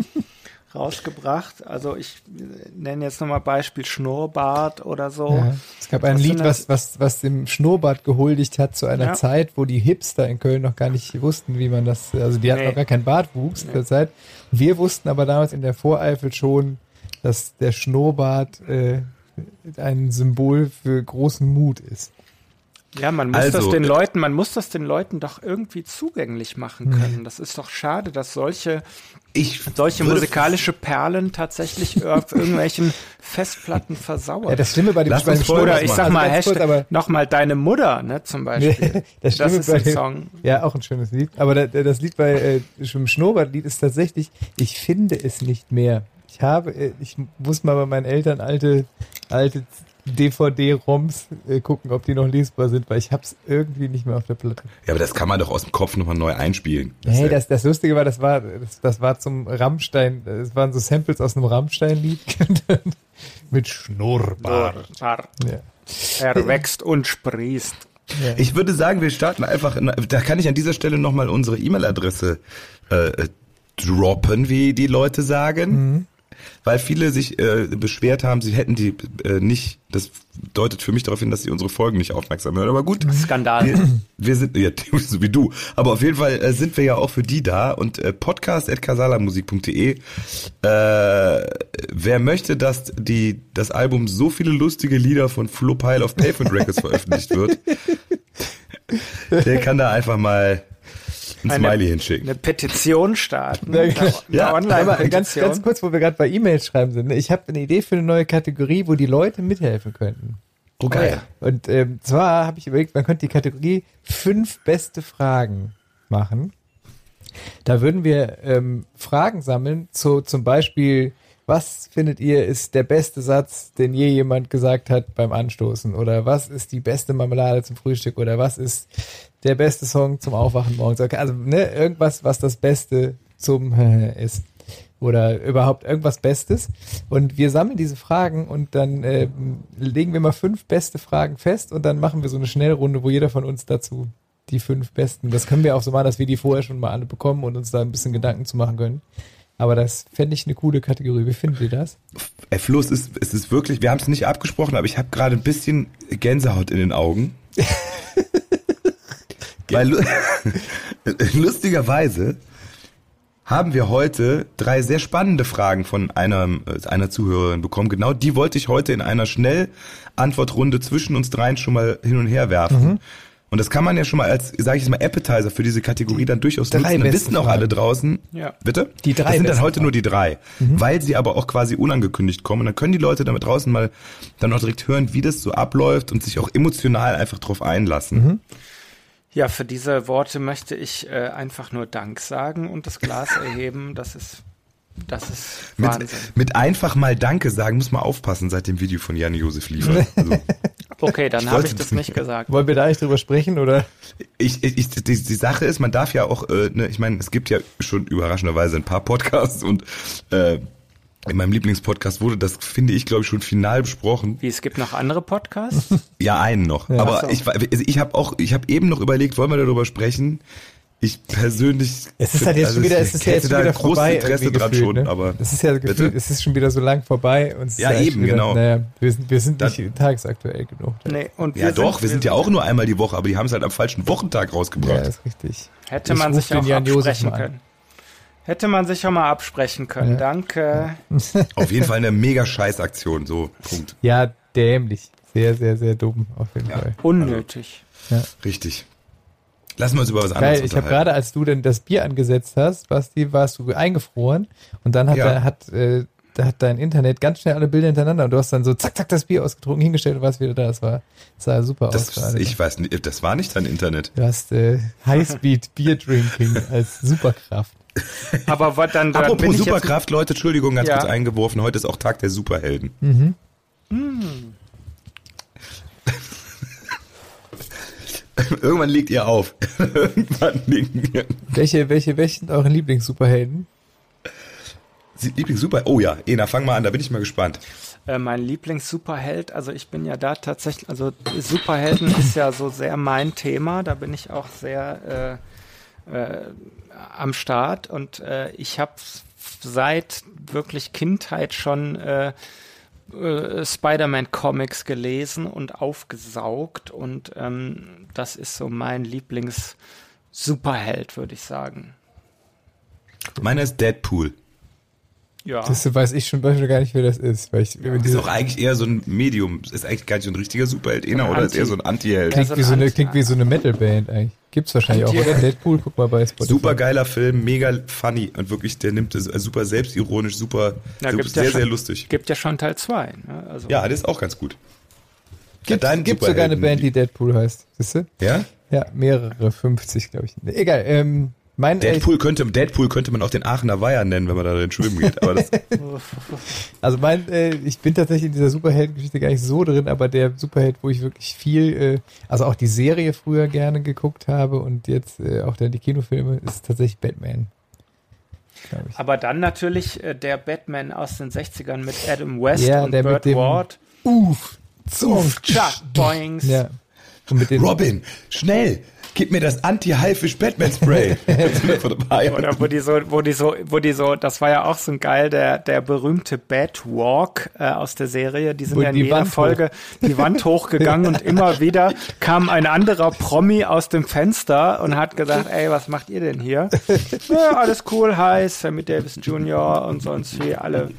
rausgebracht. Also ich äh, nenne jetzt nochmal Beispiel Schnurrbart oder so. Ja. Es gab ein Was Lied, was, was, was dem Schnurrbart gehuldigt hat zu einer Ja. Zeit, wo die Hipster in Köln noch gar nicht wussten, wie man das, also die hatten Nee. noch gar keinen Bartwuchs zu der Zeit. Wir wussten aber damals in der Voreifel schon, dass der Schnurrbart äh, ein Symbol für großen Mut ist. Ja, man muss Also, das den äh, Leuten, man muss das den Leuten doch irgendwie zugänglich machen können. Das ist doch schade, dass solche Ich solche musikalische Perlen tatsächlich auf irgendwelchen Festplatten versauern. Ja, das Schlimme bei dem Lass bei dem uns folgendes Oder ich sag Also mal, kurz, Hashtag, aber- nochmal deine Mutter, ne, zum Beispiel. das, Schlimme ist bei ein dem- Song. Ja, auch ein schönes Lied. Aber da, da- das Lied bei äh, dem Schnurrbartlied ist tatsächlich, ich finde es nicht mehr. Ich habe, äh, ich muss mal bei meinen Eltern alte, alte DVD-ROMs äh, gucken, ob die noch lesbar sind, weil ich hab's irgendwie nicht mehr auf der Platte. Ja, aber das kann man doch aus dem Kopf nochmal neu einspielen. Das Hey, ja- das, das Lustige war, das war, das, das war zum Rammstein, das waren so Samples aus einem Rammstein-Lied mit Schnurrbart. Bart. Ja. Er wächst und sprießt. Ich würde sagen, wir starten einfach, in, da kann ich an dieser Stelle nochmal unsere E-Mail-Adresse äh, droppen, wie die Leute sagen. Weil viele sich äh, beschwert haben, sie hätten die äh, nicht, das deutet für mich darauf hin, dass sie unsere Folgen nicht aufmerksam hören. Aber gut, Skandal. wir, wir sind, ja, so wie du. Aber auf jeden Fall äh, sind wir ja auch für die da und äh, podcast.casalamusik.de. Äh, wer möchte, dass die, das Album so viele lustige Lieder von Flo Pile auf Pavement Records veröffentlicht wird, der kann da einfach mal ein Eine- Smiley hinschicken. Eine Petition starten. Ja, Eine, genau. Ja, Aber ganz, Online-Petition. ganz kurz, wo wir gerade bei E-Mails schreiben sind. ne? Ich habe eine Idee für eine neue Kategorie, wo die Leute mithelfen könnten. Oh, geil. Und ähm, zwar habe ich überlegt, man könnte die Kategorie fünf beste Fragen machen. Da würden wir ähm, Fragen sammeln, zu, zum Beispiel, was findet ihr ist der beste Satz, den je jemand gesagt hat beim Anstoßen? Oder was ist die beste Marmelade zum Frühstück? Oder was ist der beste Song zum Aufwachen morgens? Also ne, irgendwas, was das Beste zum ist. Oder überhaupt irgendwas Bestes. Und wir sammeln diese Fragen und dann ähm, legen wir mal fünf beste Fragen fest und dann machen wir so eine Schnellrunde, wo jeder von uns dazu die fünf besten. Das können wir auch so machen, dass wir die vorher schon mal alle bekommen und uns da ein bisschen Gedanken zu machen können. Aber das fände ich eine coole Kategorie. Wie findet ihr das? Ey, Flo, es ist, es ist wirklich, wir haben es nicht abgesprochen, aber ich habe gerade ein bisschen Gänsehaut in den Augen. Weil lu- lustigerweise haben wir heute drei sehr spannende Fragen von einer, äh, einer Zuhörerin bekommen. Genau die wollte ich heute in einer Schnellantwortrunde zwischen uns dreien schon mal hin und her werfen. Und das kann man ja schon mal als, sage ich jetzt mal, Appetizer für diese Kategorie dann durchaus drei nutzen. Dann besten wissen auch Fragen. alle draußen. Ja. Bitte? Die drei Das sind dann heute nur die drei. Weil sie aber auch quasi unangekündigt kommen. Und dann können die Leute damit draußen mal dann auch direkt hören, wie das so abläuft und sich auch emotional einfach drauf einlassen. Ja, für diese Worte möchte ich äh, einfach nur Dank sagen und das Glas erheben. Das ist, das ist Mit, Wahnsinn. mit einfach mal Danke sagen muss man aufpassen seit dem Video von Jan Josef Liefer. Also, Okay, dann habe ich das nicht nicht. gesagt. Wollen wir da eigentlich drüber sprechen oder? ich, ich, ich, die, die Sache ist, man darf ja auch, äh, ne, ich meine, es gibt ja schon überraschenderweise ein paar Podcasts und äh, in meinem Lieblingspodcast wurde das, finde ich, glaube ich, schon final besprochen. Wie, es gibt noch andere Podcasts? Ja, einen noch. Ja. Aber so. ich, also ich habe auch, ich habe eben noch überlegt, wollen wir darüber sprechen? Ich persönlich. Es ist halt jetzt schon wieder, es ist ja jetzt da schon wieder großes vorbei. Interesse dran gefühlt, schon, ne? aber. es ist ja gefühlt, es ist schon wieder so lang vorbei und es ist Ja, echt eben, wieder, genau. Naja, wir sind, wir sind Da- nicht tagesaktuell genug. Nee, und Ja, doch, wir sind ja auch nur einmal die Woche, aber die haben es halt am falschen Wochentag Ja, rausgebracht. ist richtig. Hätte Ich man sich den auch Jan Josef absprechen können. Hätte man sich auch mal absprechen können. Ja. Danke. Auf jeden Fall eine mega Scheißaktion, so, Punkt. Ja, dämlich. Sehr, sehr, sehr dumm, auf jeden Ja. Fall. Unnötig. Richtig. Lassen wir uns über was anderes Geil, ich habe gerade, als du denn das Bier angesetzt hast, Basti, warst du eingefroren und dann hat, Ja. er, hat äh, da hat dein Internet ganz schnell alle Bilder hintereinander und du hast dann so zack, zack das Bier ausgetrunken, hingestellt und warst wieder da. Das war, das sah super Das, aus gerade. ich weiß nicht, das war nicht dein Internet. Du hast äh, Highspeed Beer Drinking als Superkraft. Aber was dann, dann bin Apropos Superkraft, Leute, Entschuldigung, ganz Ja. kurz eingeworfen. Heute ist auch Tag der Superhelden. Mhm. Irgendwann legt ihr auf. Irgendwann legen wir. Welche, welche, welche sind eure Lieblings-Superhelden? Sie- Lieblings-Super. Oh ja, Ena, fang mal an, da bin ich mal gespannt. äh, mein Lieblings-Superheld, also ich bin ja da tatsächlich, also Superhelden ist ja so sehr mein Thema, da bin ich auch sehr äh, äh, am Start und äh, ich habe seit wirklich Kindheit schon äh, äh, Spider-Man-Comics gelesen und aufgesaugt und ähm, das ist so mein Lieblings-Superheld, würde ich sagen. Meiner ist Deadpool. Ja. Das weiß ich schon, schon gar nicht, wer das ist. Weil ich, Ist auch eigentlich eher so ein Medium. Ist eigentlich gar nicht so ein richtiger Superheld, Ein oder ist eher so ein Anti-Held? Ja, klingt, so so klingt wie so eine Metal-Band eigentlich. Gibt's wahrscheinlich auch, oder? Deadpool, guck mal bei Spotify. Super geiler Film, mega funny und wirklich, der nimmt es äh, super selbstironisch, super, Ja, super gibt's ja sehr, schon. sehr lustig. Gibt ja schon Teil 2. Ne? Also, Ja, das ist auch ganz gut. Gibt, dein gibt sogar eine Band, die Deadpool heißt. Siehst du? Ja? Ja, mehrere, 50, glaube ich. Egal, ähm, mein, Deadpool könnte, Deadpool könnte man auch den Aachener Weiher nennen, wenn man da drin schwimmen geht. Aber das, Also mein, äh, ich bin tatsächlich in dieser Superheldengeschichte gar nicht so drin, aber der Superheld, wo ich wirklich viel, äh, also auch die Serie früher gerne geguckt habe und jetzt äh, auch dann die Kinofilme, ist tatsächlich Batman. Aber dann natürlich äh, der Batman aus den 60ern mit Adam West Ja, und der mit Burt dem- Ward. Uff, Uff, Chuck, Boings. Ja. Und mit den, Robin, schnell, gib mir das Anti-Haifisch-Batman-Spray. Oder wo die so, wo die so, wo die so, das war ja auch so ein geil, der, der berühmte Batwalk äh, aus der Serie. Die sind Wo ja in jeder Wand hoch. Folge die Wand hochgegangen und immer wieder kam ein anderer Promi aus dem Fenster und hat gesagt, ey, was macht ihr denn hier? ja, alles cool, hi, Sammy Davis Jr. und sonst wie alle.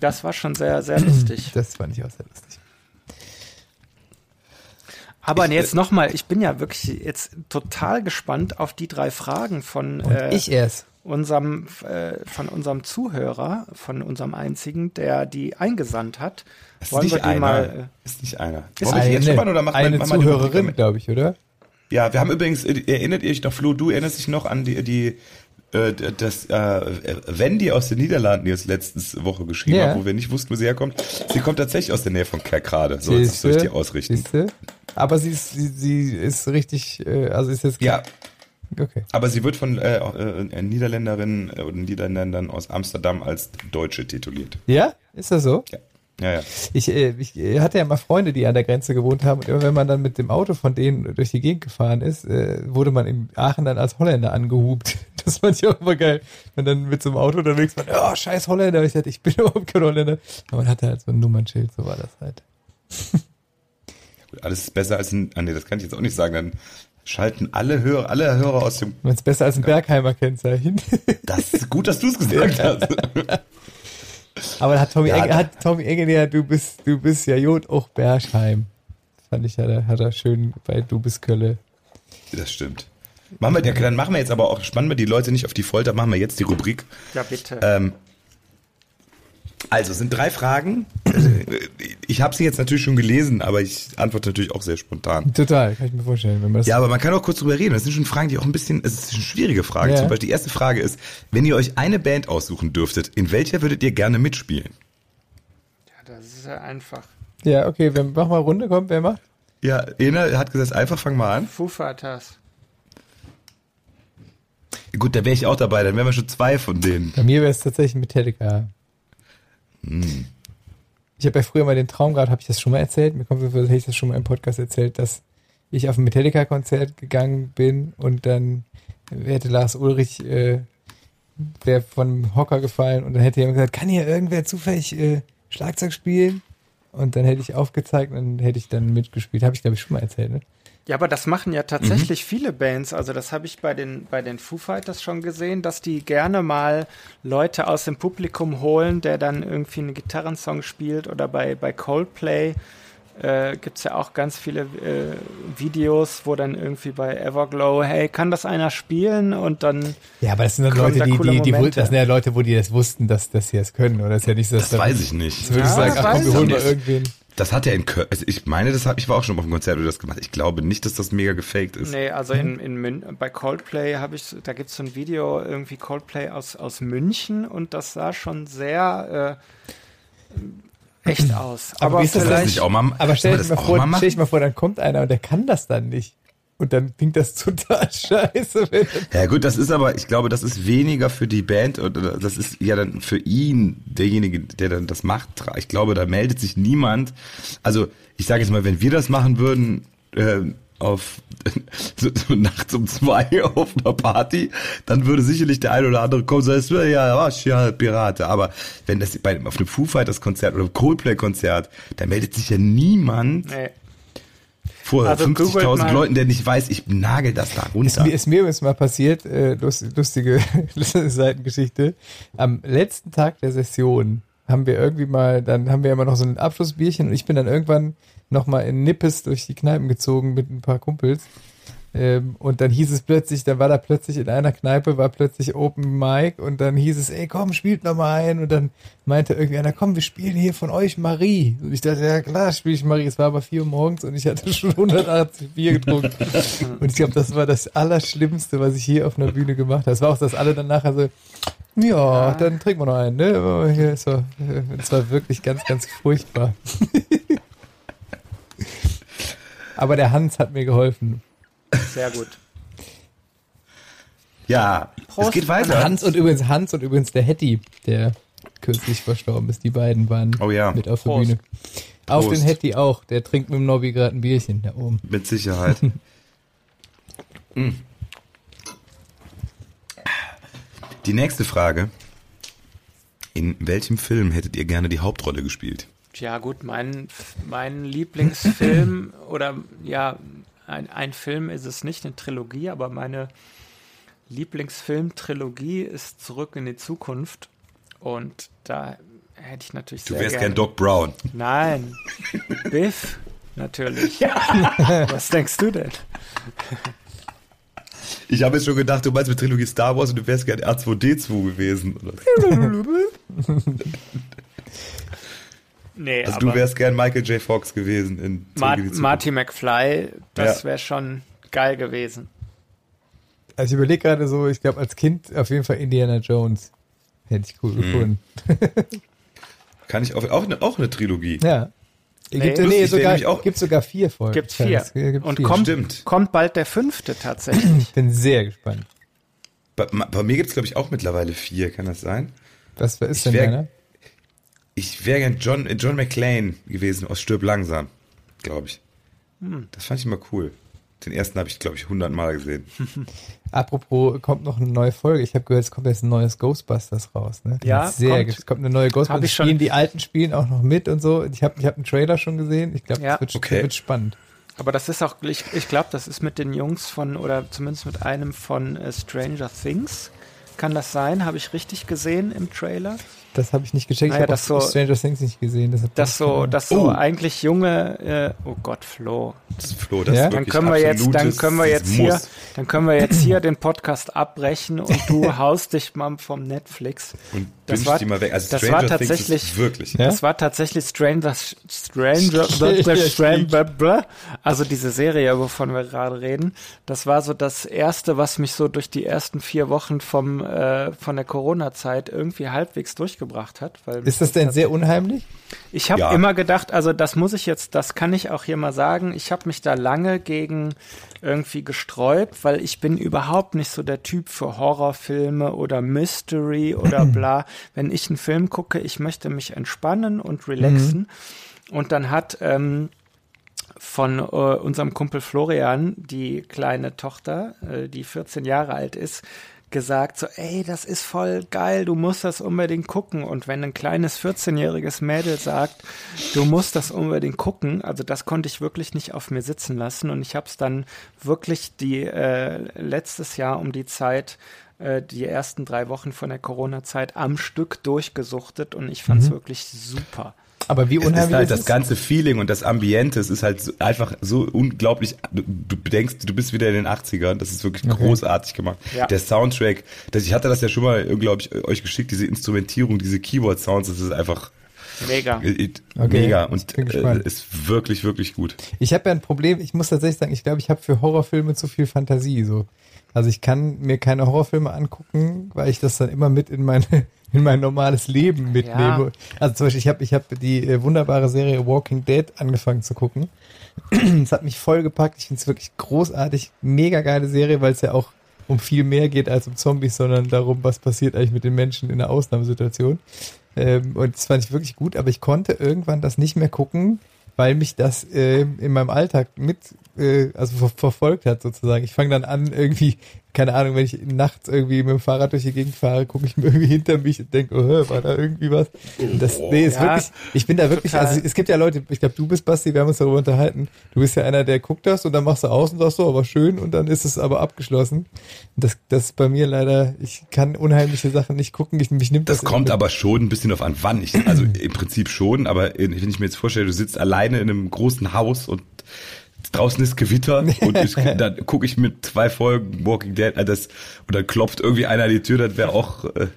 Das war schon sehr, sehr lustig. das fand ich auch sehr lustig. Aber Ich- jetzt nochmal, ich bin ja wirklich jetzt total gespannt auf die drei Fragen von äh, Ich erst. unserem äh, von unserem Zuhörer, von unserem einzigen, der die eingesandt hat. Ist Wollen nicht wir die einer. mal? äh, Ist nicht einer. Ist Wollen die jetzt schon mal oder wir- eine die Rubrik Zuhörerin, glaube ich, oder? Ja, wir haben übrigens, äh, erinnert ihr euch noch, Flo, du erinnerst dich noch an die, die äh, das äh, Wendy aus den Niederlanden, die uns letztes Woche geschrieben Ja. hat, wo wir nicht wussten, wo sie herkommt. Sie kommt tatsächlich aus der Nähe von Kerkrade. So sich soll ich die ausrichten. Siehste? Aber sie ist, sie, sie ist richtig, äh, also ist jetzt Ja, okay. aber sie wird von äh, äh, Niederländerinnen äh, oder Niederländern aus Amsterdam als Deutsche tituliert. Ja? Ist das so? Ja, ja. ja. Ich, äh, ich äh, hatte ja mal Freunde, die an der Grenze gewohnt haben und immer wenn man dann mit dem Auto von denen durch die Gegend gefahren ist, äh, wurde man in Aachen dann als Holländer angehupt. Das fand ich auch immer geil. Wenn dann mit so einem Auto unterwegs war, oh, scheiß Holländer. Ich dachte, ich bin überhaupt kein Holländer. Aber man hatte halt so ein Nummernschild, so war das halt. Gut, alles ist besser als ein, ah nee, das kann ich jetzt auch nicht sagen, dann schalten alle Hörer, alle Hörer aus dem, Man ist besser als ein Bergheimer Kennzeichen. das ist gut, dass du es gesagt hast. Aber hat Tommy, Ja, Eng, da- hat Tommy Engel ja, du bist, du bist ja Jod auch Bergheim. Fand ich, er, hat er schön bei Du bist Kölle. Das stimmt. Machen wir, dann machen wir jetzt aber auch, spannen wir die Leute nicht auf die Folter, machen wir jetzt die Rubrik. Ja, bitte. Ähm, also, es sind drei Fragen. Ich habe sie jetzt natürlich schon gelesen, aber ich antworte natürlich auch sehr spontan. Total, kann ich mir vorstellen, wenn man das. Ja, aber man kann auch kurz drüber reden. Das sind schon Fragen, die auch ein bisschen, es sind schwierige Fragen. Ja. Zum Beispiel die erste Frage ist, wenn ihr euch eine Band aussuchen dürftet, in welcher würdet ihr gerne mitspielen? ja, das ist ja einfach. Ja, okay, wer, mach mal Runde, komm, wer macht? Ja, Ena hat gesagt, einfach fang mal an. Foo Fighters. Gut, da wäre ich auch dabei, dann wären wir schon zwei von denen. Bei mir wäre es tatsächlich Metallica. Hm. Ich habe ja früher mal den Traum gehabt, habe ich das schon mal erzählt? Mir kommt so hätte ich das schon mal im Podcast erzählt, dass ich auf ein Metallica-Konzert gegangen bin und dann hätte Lars Ulrich äh, wäre von Hocker gefallen und dann hätte jemand gesagt, kann hier irgendwer zufällig äh, Schlagzeug spielen? Und dann hätte ich aufgezeigt und dann hätte ich dann mitgespielt. Habe ich, glaube ich, schon mal erzählt, ne? Ja, aber das machen ja tatsächlich viele Bands. Also das habe ich bei den, bei den Foo Fighters schon gesehen, dass die gerne mal Leute aus dem Publikum holen, der dann irgendwie einen Gitarrensong spielt oder bei, bei Coldplay äh, gibt es ja auch ganz viele äh, Videos, wo dann irgendwie bei Everglow, hey, kann das einer spielen? Und dann. Ja, aber das sind dann Leute, die, die, die, das sind ja Leute, wo die das wussten, dass, dass sie das können. Oder das ist ja nicht so, dass Das weiß ich nicht. Das würde ich sagen, ach komm, wir holen mal irgendwen. Das hat er in Köln, also ich meine, das habe ich war auch schon auf dem Konzert, wo das gemacht. Ich glaube nicht, dass das mega gefaked ist. Nee, also in, in Mün bei Coldplay habe ich, da gibt es so ein Video, irgendwie Coldplay aus, aus München und das sah schon sehr äh, echt aus. Aber, aber vielleicht, das nicht auch mal, aber stell dir mal vor, stell dich mal vor, dann kommt einer und der kann das dann nicht. Und dann klingt das total scheiße. Ja gut, das ist aber, ich glaube, das ist weniger für die Band oder das ist ja dann für ihn derjenige, der dann das macht. Ich glaube, da meldet sich niemand. Also ich sage jetzt mal, wenn wir das machen würden äh, auf so, so nachts um zwei auf einer Party, dann würde sicherlich der eine oder andere kommen und sagen, ja, was, ja, Pirate. Aber wenn das bei, auf einem Foo Fighters Konzert oder einem Coldplay Konzert, da meldet sich ja niemand. Nee vor also 50.000 Leuten, der nicht weiß, ich nagel das da runter. Ist, ist mir übrigens mal passiert, äh, lustige Seitengeschichte. Am letzten Tag der Session haben wir irgendwie mal, dann haben wir immer noch so ein Abschlussbierchen und ich bin dann irgendwann nochmal in Nippes durch die Kneipen gezogen mit ein paar Kumpels ähm, und dann hieß es plötzlich, dann war da plötzlich in einer Kneipe, war plötzlich Open Mic und dann hieß es, ey komm, spielt noch mal ein. Und dann meinte irgendwie einer, komm, wir spielen hier von euch Marie. Und ich dachte, ja klar, spiele ich Marie. Es war aber vier Uhr morgens und ich hatte schon 180 Bier getrunken. und ich glaube, das war das Allerschlimmste, was ich hier auf einer Bühne gemacht habe. Es war auch, dass alle dann nachher so, ja, dann trinken wir noch einen, ne? Hier ist so, es war wirklich ganz, ganz furchtbar. aber der Hans hat mir geholfen. Sehr gut. Ja, Prost. es geht weiter. Hans und übrigens Hans und übrigens der Hetty, der kürzlich verstorben ist. Die beiden waren oh ja. mit auf der Bühne. Auf den Hetty auch. Der trinkt mit dem Nobby gerade ein Bierchen da oben. Mit Sicherheit. mm. Die nächste Frage. In welchem Film hättet ihr gerne die Hauptrolle gespielt? Tja, gut, mein, mein Lieblingsfilm oder ja, ein, ein Film ist es nicht, eine Trilogie, aber meine Lieblingsfilm-Trilogie ist Zurück in die Zukunft. Und da hätte ich natürlich Du wärst gern Doc Brown. Nein, Biff, natürlich. Ja. Was denkst du denn? Ich habe jetzt schon gedacht, du meinst mit Trilogie Star Wars und du wärst gern R2D2 gewesen. Nee, also du wärst gern Michael J. Fox gewesen in Ma Marty McFly, das ja. wäre schon geil gewesen. Also ich überlege gerade so, ich glaube als Kind auf jeden Fall Indiana Jones. Hätte ich cool hm. gefunden. Kann ich auch, auch, eine, auch eine Trilogie. Ja. Nee, gibt, nee, sogar, auch, gibt sogar vier Folgen. Gibt's vier. Gibt Und vier. Kommt, Stimmt. kommt bald der fünfte tatsächlich. ich bin sehr gespannt. Bei, bei mir gibt es, glaube ich, auch mittlerweile vier, kann das sein? Was ist ich denn wär, deiner? Ich wäre gern John, John McClane gewesen aus Stirb langsam, glaube ich. Hm. Das fand ich immer cool. Den ersten habe ich, glaube ich, hundertmal gesehen. Apropos, kommt noch eine neue Folge. Ich habe gehört, es kommt jetzt ein neues Ghostbusters raus. Ne? Ja, sehr kommt. Es kommt eine neue Ghostbusters. Spielen die alten spielen auch noch mit und so. Ich habe ich hab einen Trailer schon gesehen. Ich glaube, ja. das wird, okay. wird, spannend. Aber das ist auch, ich, ich glaube, das ist mit den Jungs von, oder zumindest mit einem von uh, Stranger Things. Kann das sein? Habe ich richtig gesehen im Trailer? Das habe ich nicht gecheckt. Naja, ich habe so, Stranger Things nicht gesehen. Das, das so, das so oh. eigentlich junge. Äh, oh Gott, Flo. Das ist Flo. Das ja? ist dann können wir jetzt, dann können wir jetzt hier, dann können wir jetzt hier den Podcast abbrechen und du haust dich mal vom Netflix. Und das war, die mal weg. Also das war tatsächlich wirklich. Ja? Das war tatsächlich Stranger, Stranger, Stranger, also diese Serie, wovon wir gerade reden. Das war so das erste, was mich so durch die ersten vier Wochen vom äh, von der Corona-Zeit irgendwie halbwegs durch gebracht hat. Weil ist das denn sehr unheimlich? Ich habe ja. immer gedacht, also das muss ich jetzt, das kann ich auch hier mal sagen, ich habe mich da lange gegen irgendwie gesträubt, weil ich bin überhaupt nicht so der Typ für Horrorfilme oder Mystery oder bla. Wenn ich einen Film gucke, ich möchte mich entspannen und relaxen. Mhm. Und dann hat ähm, von äh, unserem Kumpel Florian, die kleine Tochter, äh, die 14 Jahre alt ist, gesagt, so, ey, das ist voll geil, du musst das unbedingt gucken. Und wenn ein kleines 14-jähriges Mädel sagt, du musst das unbedingt gucken, also das konnte ich wirklich nicht auf mir sitzen lassen. Und ich habe es dann wirklich die äh, letztes Jahr um die Zeit äh, die ersten drei Wochen von der Corona-Zeit am Stück durchgesuchtet und ich fand es mhm. wirklich super. Aber wie es unheimlich ist halt ist das ganze Feeling und das Ambiente, es ist halt so, einfach so unglaublich, du, du denkst, du bist wieder in den 80ern, das ist wirklich Okay. großartig gemacht. Ja. Der Soundtrack, das, ich hatte das ja schon mal, glaube ich, euch geschickt, diese Instrumentierung, diese Keyboard-Sounds, das ist einfach Mega. Okay, mega ich und äh, ist wirklich, wirklich gut. Ich habe ja ein Problem, ich muss tatsächlich sagen, ich glaube, ich habe für Horrorfilme zu viel Fantasie. So. Also ich kann mir keine Horrorfilme angucken, weil ich das dann immer mit in meine in mein normales Leben mitnehme. Also zum Beispiel, ich habe ich hab die äh, wunderbare Serie Walking Dead angefangen zu gucken. Es hat mich voll gepackt. Ich finde es wirklich großartig, mega geile Serie, weil es ja auch um viel mehr geht als um Zombies, sondern darum, was passiert eigentlich mit den Menschen in einer Ausnahmesituation. Ähm, und das fand ich wirklich gut, aber ich konnte irgendwann das nicht mehr gucken, weil mich das äh, in meinem Alltag mit, äh, also ver verfolgt hat sozusagen. Ich fange dann an irgendwie, keine Ahnung, wenn ich nachts irgendwie mit dem Fahrrad durch die Gegend fahre, gucke ich mir irgendwie hinter mich und denke, oh, war da irgendwie was? Und Das, nee, ist Ja, wirklich, ich bin da wirklich, total. also es gibt ja Leute, ich glaube, du bist Basti, wir haben uns darüber unterhalten. Du bist ja einer, der guckt das und dann machst du aus und sagst so, aber schön und dann ist es aber abgeschlossen. Das, das ist bei mir leider, ich kann unheimliche Sachen nicht gucken. Ich, mich nimmt das. Das kommt aber schon ein bisschen auf an, wann ich, also im Prinzip schon, aber wenn ich mir jetzt vorstelle, du sitzt alleine in einem großen Haus und draußen ist Gewitter und ich, dann gucke ich mit zwei Folgen Walking Dead, äh, das, und dann klopft irgendwie einer an die Tür, das wäre auch, äh,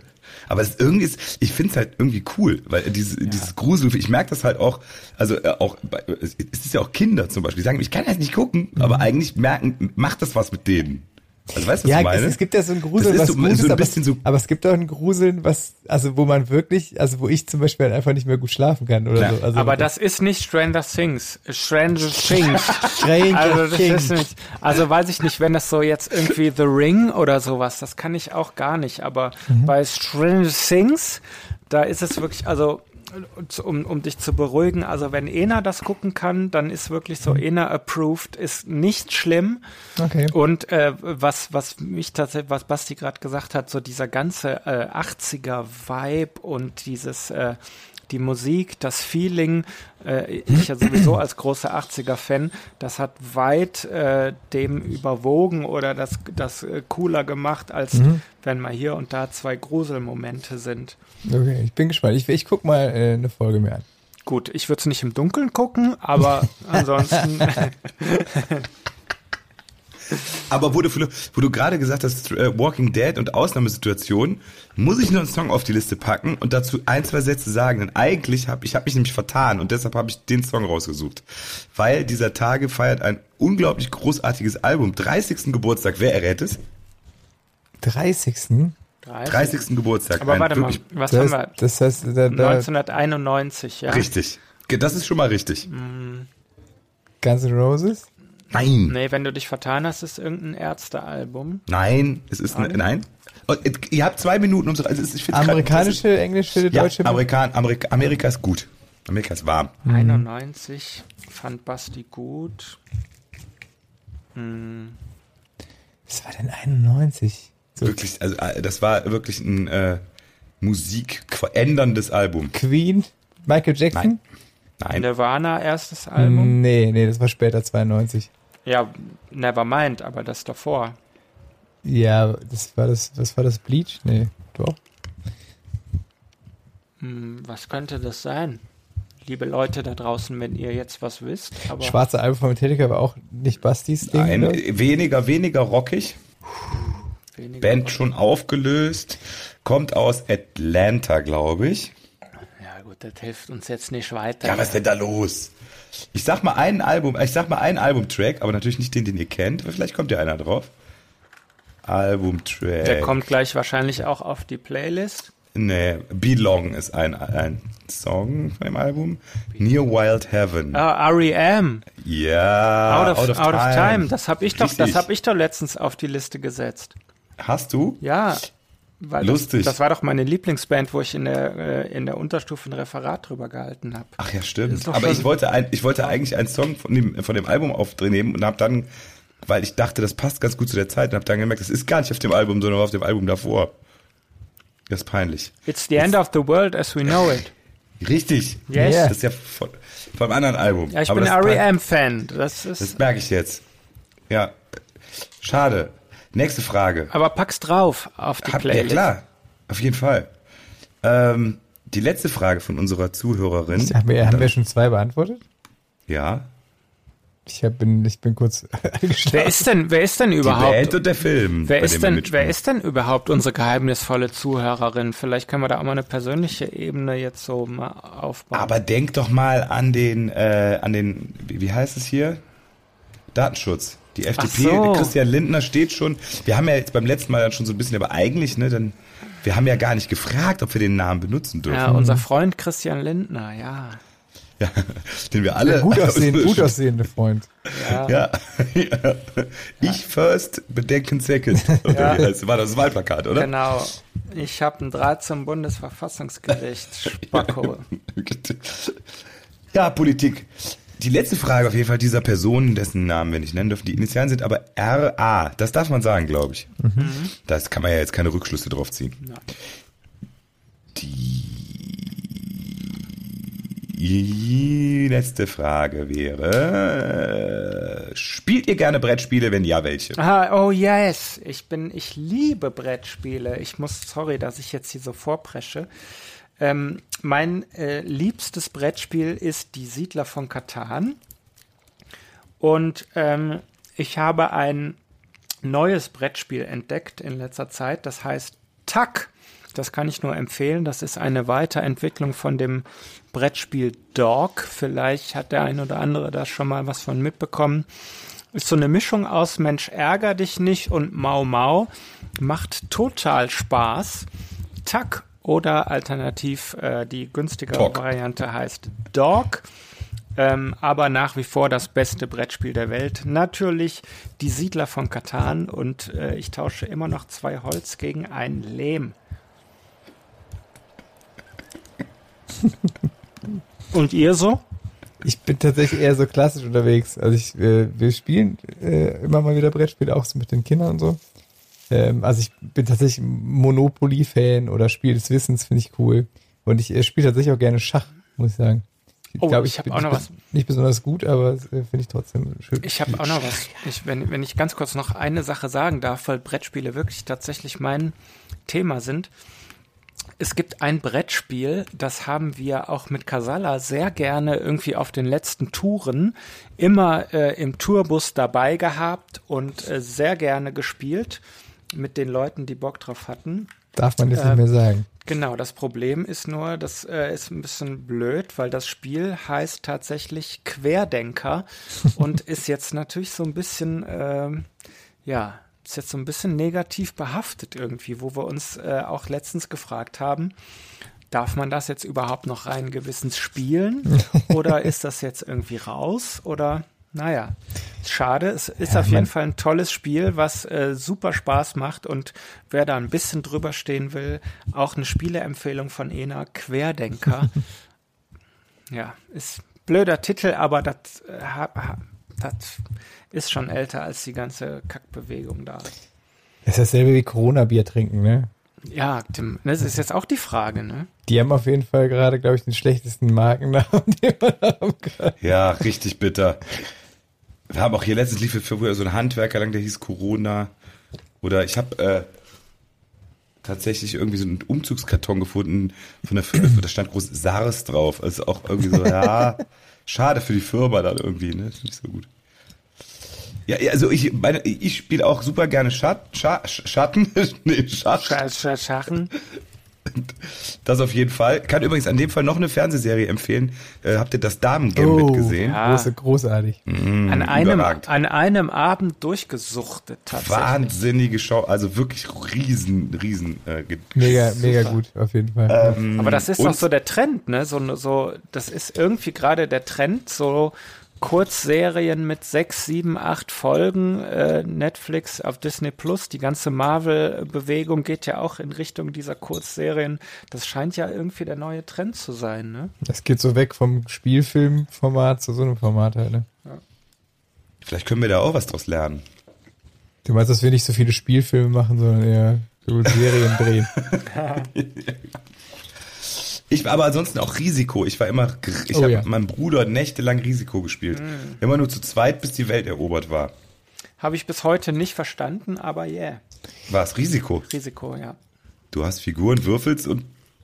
aber es ist irgendwie, ist, ich finde es halt irgendwie cool, weil dieses, dieses Grusel, ich merke das halt auch, also äh, auch, bei, es ist ja auch Kinder zum Beispiel, die sagen, ich kann das nicht gucken, aber eigentlich merken, macht das was mit denen. Also weißt du, was ja, ich meine? es, es gibt ja so ein Gruseln, Das was ist so- gut so ein ist, aber, bisschen so- aber es gibt auch ein Gruseln, was, also wo man wirklich, also wo ich zum Beispiel halt einfach nicht mehr gut schlafen kann oder Klar. so. Also Aber das ist nicht Stranger Things. Stranger Things. Stranger Also das Things. ist nicht, also weiß ich nicht, wenn das so jetzt irgendwie The Ring oder sowas, das kann ich auch gar nicht. Aber Mhm. bei Stranger Things, da ist es wirklich, also um, um dich zu beruhigen, also wenn Ena das gucken kann, dann ist wirklich so Mhm. Ena approved, ist nicht schlimm. Okay. Und äh, was, was mich tatsächlich, was Basti gerade gesagt hat, so dieser ganze äh, 80er Vibe und dieses äh, die Musik, das Feeling, äh, ich ja sowieso als großer 80er-Fan, das hat weit äh, dem überwogen oder das, das äh, cooler gemacht, als wenn mal hier und da zwei Gruselmomente sind. Okay, ich bin gespannt. Ich, ich guck mal äh, eine Folge mir an. Gut, ich würde es nicht im Dunkeln gucken, aber ansonsten Aber wo du, wo du gerade gesagt hast, äh, Walking Dead und Ausnahmesituationen, muss ich nur einen Song auf die Liste packen und dazu ein, zwei Sätze sagen. Denn eigentlich habe ich hab mich nämlich vertan und deshalb habe ich den Song rausgesucht. Weil dieser Tage feiert ein unglaublich großartiges Album. 30. Geburtstag. Wer errät es? 30. 30. Geburtstag. Aber warte mal, was Das, haben wir? das heißt, da, da 1991, ja. Richtig. Das ist schon mal richtig. Guns N' Roses? Nein. Nee, wenn du dich vertan hast, ist irgendein Ärztealbum. Nein. Es ist eine, nein. Oh, ihr habt zwei Minuten, um so, also es- ich find's grad- Amerikanische, englische, Ja, deutsche? Amerikan, Amerika, Amerika ist gut. Amerika ist warm. 91 fand Basti gut. Was war denn 91? So Wirklich, also äh, das war wirklich ein äh, musikveränderndes Album. Queen? Michael Jackson? Nein. Nirvana, erstes Album. Nee, nee, das war später 92. Ja, Nevermind, aber das davor. Ja, das war das, was war das? Bleach? Nee, doch. Hm, was könnte das sein? Liebe Leute da draußen, wenn ihr jetzt was wisst. Aber Schwarze Album von Metallica war auch nicht Bastis Ding, Nein, oder? weniger, weniger rockig. weniger- Band schon aufgelöst. Kommt aus Atlanta, glaube ich. Ja gut, das hilft uns jetzt nicht weiter. Ja, was ist denn da los? Ich sag mal einen Album, ich sag mal einen Albumtrack, aber natürlich nicht den, den ihr kennt. Vielleicht kommt ja einer drauf. Albumtrack. Der kommt gleich wahrscheinlich auch auf die Playlist. Nee, Belong ist ein, ein Song von dem Album. Near Wild Heaven. Ah, R.E.M. Ja. Out of, out of time. Das habe ich doch, das habe ich doch letztens auf die Liste gesetzt. Hast du? Ja. Weil Lustig. Das, das war doch meine Lieblingsband, wo ich in der, äh, in der Unterstufe ein Referat drüber gehalten habe. Ach ja, stimmt. Aber ich wollte, ein, ich wollte eigentlich einen Song von dem, von dem Album aufnehmen und habe dann, weil ich dachte, das passt ganz gut zu der Zeit, und habe dann gemerkt, das ist gar nicht auf dem Album, sondern auf dem Album davor. Das ist peinlich. It's the end of the world as we know it. Richtig. Yes. Das ist ja von, vom anderen Album. Ja, ich Aber bin R.E.M.-Fan. Das ist. Das merke ich jetzt. Ja. Schade. Nächste Frage. aber pack's drauf auf die Hab, ja Playlist. klar, auf jeden Fall. Ähm, Die letzte Frage von unserer Zuhörerin. Haben wir, haben wir schon zwei beantwortet? Ja. Ich hab, bin, ich bin kurz Wer ist denn, wer ist denn Die überhaupt? Welt und der Film. Wer bei ist, denn, wer ist denn überhaupt unsere geheimnisvolle Zuhörerin? Vielleicht können wir da auch mal eine persönliche Ebene jetzt so mal aufbauen. Aber denk doch mal an den, äh, an den, wie, wie heißt es hier? Datenschutz. Die FDP, so. Christian Lindner steht schon. Wir haben ja jetzt beim letzten Mal dann schon so ein bisschen, aber eigentlich, ne, dann, wir haben ja gar nicht gefragt, ob wir den Namen benutzen dürfen. ja, unser Freund Christian Lindner, ja. Ja, den wir alle. gut aussehend, gut aussehende Freund. Ja. Ja. ja. Ich first, Bedenken second. Oder wie heißt, war das Wahlplakat, oder? Genau. Ich habe einen Draht zum Bundesverfassungsgericht. Spacko. Ja, Politik. Die letzte Frage auf jeden Fall dieser Person, dessen Namen wir nicht nennen dürfen. Die Initialen sind aber RA. Das darf man sagen, glaube ich. Das kann man ja jetzt keine Rückschlüsse drauf ziehen. Nein. Die letzte Frage wäre, spielt ihr gerne Brettspiele? Wenn ja, welche? Ah, oh yes, ich bin, ich liebe Brettspiele. Ich muss, sorry, dass ich jetzt hier so vorpresche. Ähm, mein äh, liebstes Brettspiel ist Die Siedler von Katan. Und ähm, ich habe ein neues Brettspiel entdeckt in letzter Zeit. Das heißt Tuck. Das kann ich nur empfehlen. Das ist eine Weiterentwicklung von dem Brettspiel Dog. Vielleicht hat der ein oder andere da schon mal was von mitbekommen. Ist so eine Mischung aus Mensch ärger dich nicht und Mau Mau. Macht total Spaß. Tuck oder alternativ äh, die günstigere Tok. Variante heißt Dog. Ähm, aber nach wie vor das beste Brettspiel der Welt. Natürlich die Siedler von Katan und äh, ich tausche immer noch zwei Holz gegen ein Lehm. und ihr so? Ich bin tatsächlich eher so klassisch unterwegs. Also ich, äh, wir spielen äh, immer mal wieder Brettspiele, auch so mit den Kindern und so. Ähm, also ich bin tatsächlich Monopoly-Fan oder Spiel des Wissens, finde ich cool. Und ich äh, spiele tatsächlich auch gerne Schach, muss ich sagen. Oh, glaub, ich hab bin auch noch was. Nicht besonders gut, aber äh, finde ich trotzdem schön. Ich habe auch noch was. Ich, wenn, wenn ich ganz kurz noch eine Sache sagen darf, weil Brettspiele wirklich tatsächlich mein Thema sind. Es gibt ein Brettspiel, das haben wir auch mit Casala sehr gerne irgendwie auf den letzten Touren immer äh, im Tourbus dabei gehabt und äh, sehr gerne gespielt mit den Leuten, die Bock drauf hatten. Darf man jetzt äh, nicht mehr sagen. Genau, das Problem ist nur, das äh, ist ein bisschen blöd, weil das Spiel heißt tatsächlich Querdenker und ist jetzt natürlich so ein bisschen, ähm, ja, ist jetzt so ein bisschen negativ behaftet irgendwie, wo wir uns äh, auch letztens gefragt haben, darf man das jetzt überhaupt noch rein gewissens spielen oder ist das jetzt irgendwie raus oder naja, schade. Es ist Ja, auf jeden Fall ein tolles Spiel, was äh, super Spaß macht und wer da ein bisschen drüber stehen will, auch eine Spieleempfehlung von Ena, Querdenker. ja, ist blöder Titel, aber das äh, ha- ha- das ist schon älter als die ganze Kackbewegung da. Das ist dasselbe wie Corona-Bier trinken, ne? Ja, Tim, das ist jetzt auch die Frage, ne? Die haben auf jeden Fall gerade, glaube ich, den schlechtesten Markennamen, den man haben kann. Ja, richtig bitter. Wir haben auch hier letztens lief für so ein Handwerker lang, der hieß Corona. Oder ich habe äh, tatsächlich irgendwie so einen Umzugskarton gefunden von der Firma, da stand groß SARS drauf. Also auch irgendwie so, ja, schade für die Firma dann irgendwie, ne? Ist nicht so gut. Ja, also ich meine, ich spiele auch super gerne Schat, Scha, Schatten, nee, Schach. Sch Sch. Das auf jeden Fall. Kann übrigens an dem Fall noch eine Fernsehserie empfehlen. Äh, habt ihr das Damen-Gambit gesehen? ja. Große, großartig. Mhm. An einem, überragend. an einem Abend durchgesuchtet tatsächlich. Wahnsinnige Show, also wirklich riesen, riesen. Äh, Mega, mega gut, auf jeden Fall. ähm, Aber das ist doch so der Trend, ne? So, so, das ist irgendwie gerade der Trend, so Kurzserien mit sechs, sieben, acht Folgen, äh, Netflix auf Disney Plus, die ganze Marvel-Bewegung geht ja auch in Richtung dieser Kurzserien. Das scheint ja irgendwie der neue Trend zu sein, ne? Das geht so weg vom Spielfilmformat zu so einem Format halt, ne? Vielleicht können wir da auch was draus lernen. Du meinst, dass wir nicht so viele Spielfilme machen, sondern eher so Serien drehen. Ich war aber ansonsten auch Risiko. Ich war immer, ich Oh habe ja. mit meinem Bruder nächtelang Risiko gespielt. Immer nur zu zweit, bis die Welt erobert war. Habe ich bis heute nicht verstanden, aber yeah, War es Risiko? Risiko, ja. Du hast Figuren, würfelst und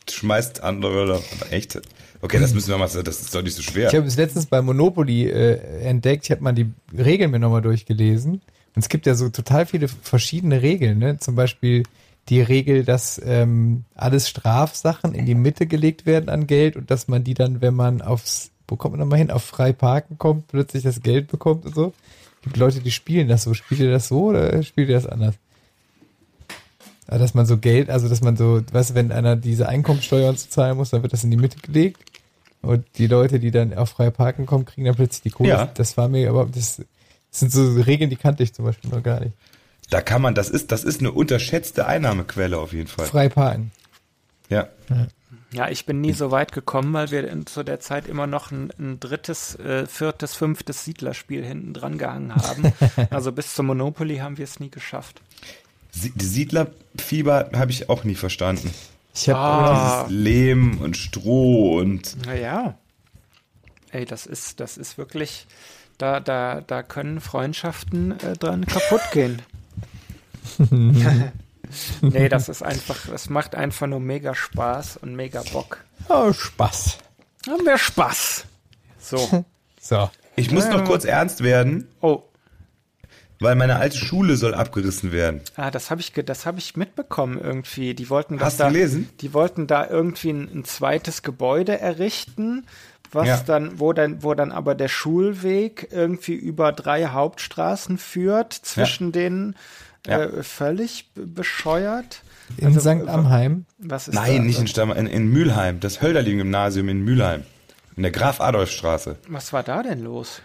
schmeißt andere. Echt? Okay, das müssen wir mal, das ist doch nicht so schwer. Ich habe es letztens bei Monopoly äh, entdeckt, ich habe mal die Regeln mir nochmal durchgelesen. Und es gibt ja so total viele verschiedene Regeln, ne? Zum Beispiel die Regel, dass ähm, alles Strafsachen in die Mitte gelegt werden an Geld und dass man die dann, wenn man aufs, wo kommt man nochmal hin, auf frei parken kommt, plötzlich das Geld bekommt und so. Es gibt Leute, die spielen das so. Spielt ihr das so oder spielt ihr das anders? Also, dass man so Geld, also dass man so, weißt du, wenn einer diese Einkommensteuer zu zahlen muss, dann wird das in die Mitte gelegt. Und die Leute, die dann auf freie Parken kommen, kriegen dann plötzlich die Kohle. Ja. Das war mir, aber das, das sind so Regeln, die kannte ich zum Beispiel noch gar nicht. Da kann man, das ist, das ist eine unterschätzte Einnahmequelle auf jeden Fall. Frei parken. Ja. Ja, ich bin nie so weit gekommen, weil wir in, zu der Zeit immer noch ein, ein drittes, äh, viertes, fünftes Siedlerspiel hinten dran gehangen haben. also bis zum Monopoly haben wir es nie geschafft. Sie- die Siedlerfieber habe ich auch nie verstanden. Ich habe Ah. Dieses Lehm und Stroh und Naja. Ey, das ist, das ist wirklich, da, da, da können Freundschaften äh, dran kaputt gehen. nee, das ist einfach, das macht einfach nur mega Spaß und mega Bock. oh, Spaß. Haben wir Spaß. So. So. ich muss noch kurz ernst werden, Oh, weil meine alte Schule soll abgerissen werden. ah, das habe ich, das habe ich mitbekommen irgendwie. Die wollten das Hast du da, gelesen? die wollten da irgendwie ein, ein zweites Gebäude errichten, was Ja. dann, wo dann, wo dann aber der Schulweg irgendwie über drei Hauptstraßen führt, zwischen denen Ja. äh, völlig bescheuert. In Also, St. Amheim. Was ist Nein, da? nicht in Stamm, in, in Mülheim, das Hölderlin-Gymnasium in Mülheim. In der Graf-Adolf-Straße. Was war da denn los?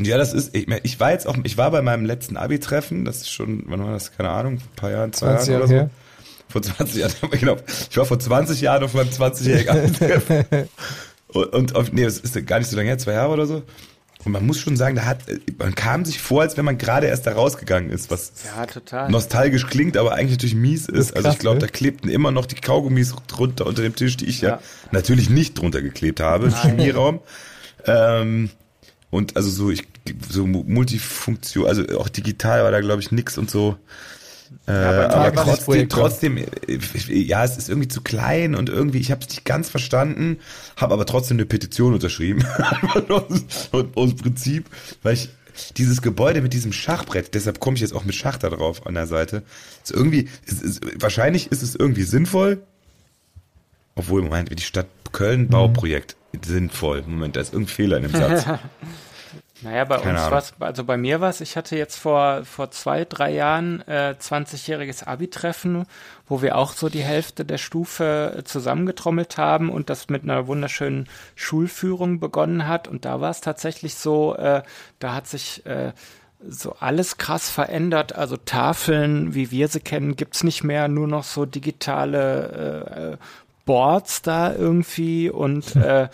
Ja, das ist, ich, ich war jetzt auch, ich war bei meinem letzten Abi-Treffen, das ist schon, wann war das, keine Ahnung, ein paar Jahren, zwei 20 Jahren Jahre oder so. her. Vor 20 Jahren, genau. Ich war vor 20 Jahren auf meinem 20-jährigen Abi-Treffen. und, und nee, das ist gar nicht so lange her, zwei Jahre oder so. Und man muss schon sagen, da hat, man kam sich vor, als wenn man gerade erst da rausgegangen ist, was Ja, total. nostalgisch klingt, aber eigentlich natürlich mies ist. ist also ich glaube, ne? da klebten immer noch die Kaugummis drunter unter dem Tisch, die ich ja, Ja. natürlich nicht drunter geklebt habe, im Chemieraum. Ähm, und also so, ich, so Multifunktion, also auch digital war da glaube ich nix und so. Äh, aber aber trotzdem, trotzdem, äh, ja, es ist irgendwie zu klein und irgendwie, ich habe es nicht ganz verstanden, habe aber trotzdem eine Petition unterschrieben. und aus Prinzip, weil ich dieses Gebäude mit diesem Schachbrett, deshalb komme ich jetzt auch mit Schach da drauf an der Seite, ist irgendwie, ist, ist, wahrscheinlich ist es irgendwie sinnvoll, obwohl, Moment, die Stadt Köln Bauprojekt sinnvoll. Moment, da ist irgendein Fehler in dem Satz. Naja, bei Keine uns war also bei mir war es, ich hatte jetzt vor, vor zwei, drei Jahren äh, 20-jähriges Abi-Treffen, wo wir auch so die Hälfte der Stufe äh, zusammengetrommelt haben und das mit einer wunderschönen Schulführung begonnen hat. Und da war es tatsächlich so, äh, da hat sich äh, so alles krass verändert. Also Tafeln, wie wir sie kennen, gibt's nicht mehr, nur noch so digitale äh, äh, Boards da irgendwie und äh,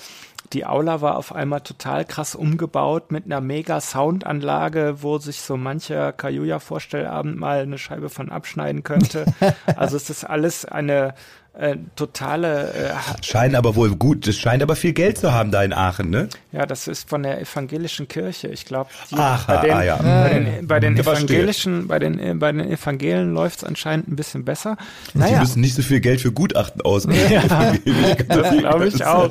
die Aula war auf einmal total krass umgebaut mit einer mega Soundanlage, wo sich so mancher Kajuja-Vorstellabend mal eine Scheibe von abschneiden könnte. also es ist alles eine äh, totale, äh, Scheint aber wohl gut, das scheint aber viel Geld zu haben da in Aachen, ne? ja, das ist von der evangelischen Kirche. Ich glaube, bei den, ah, ja. bei den, bei den Ja, evangelischen, bei den, äh, bei den Evangelen läuft es anscheinend ein bisschen besser. Die Naja, müssen nicht so viel Geld für Gutachten ausgeben. Das glaube ich auch.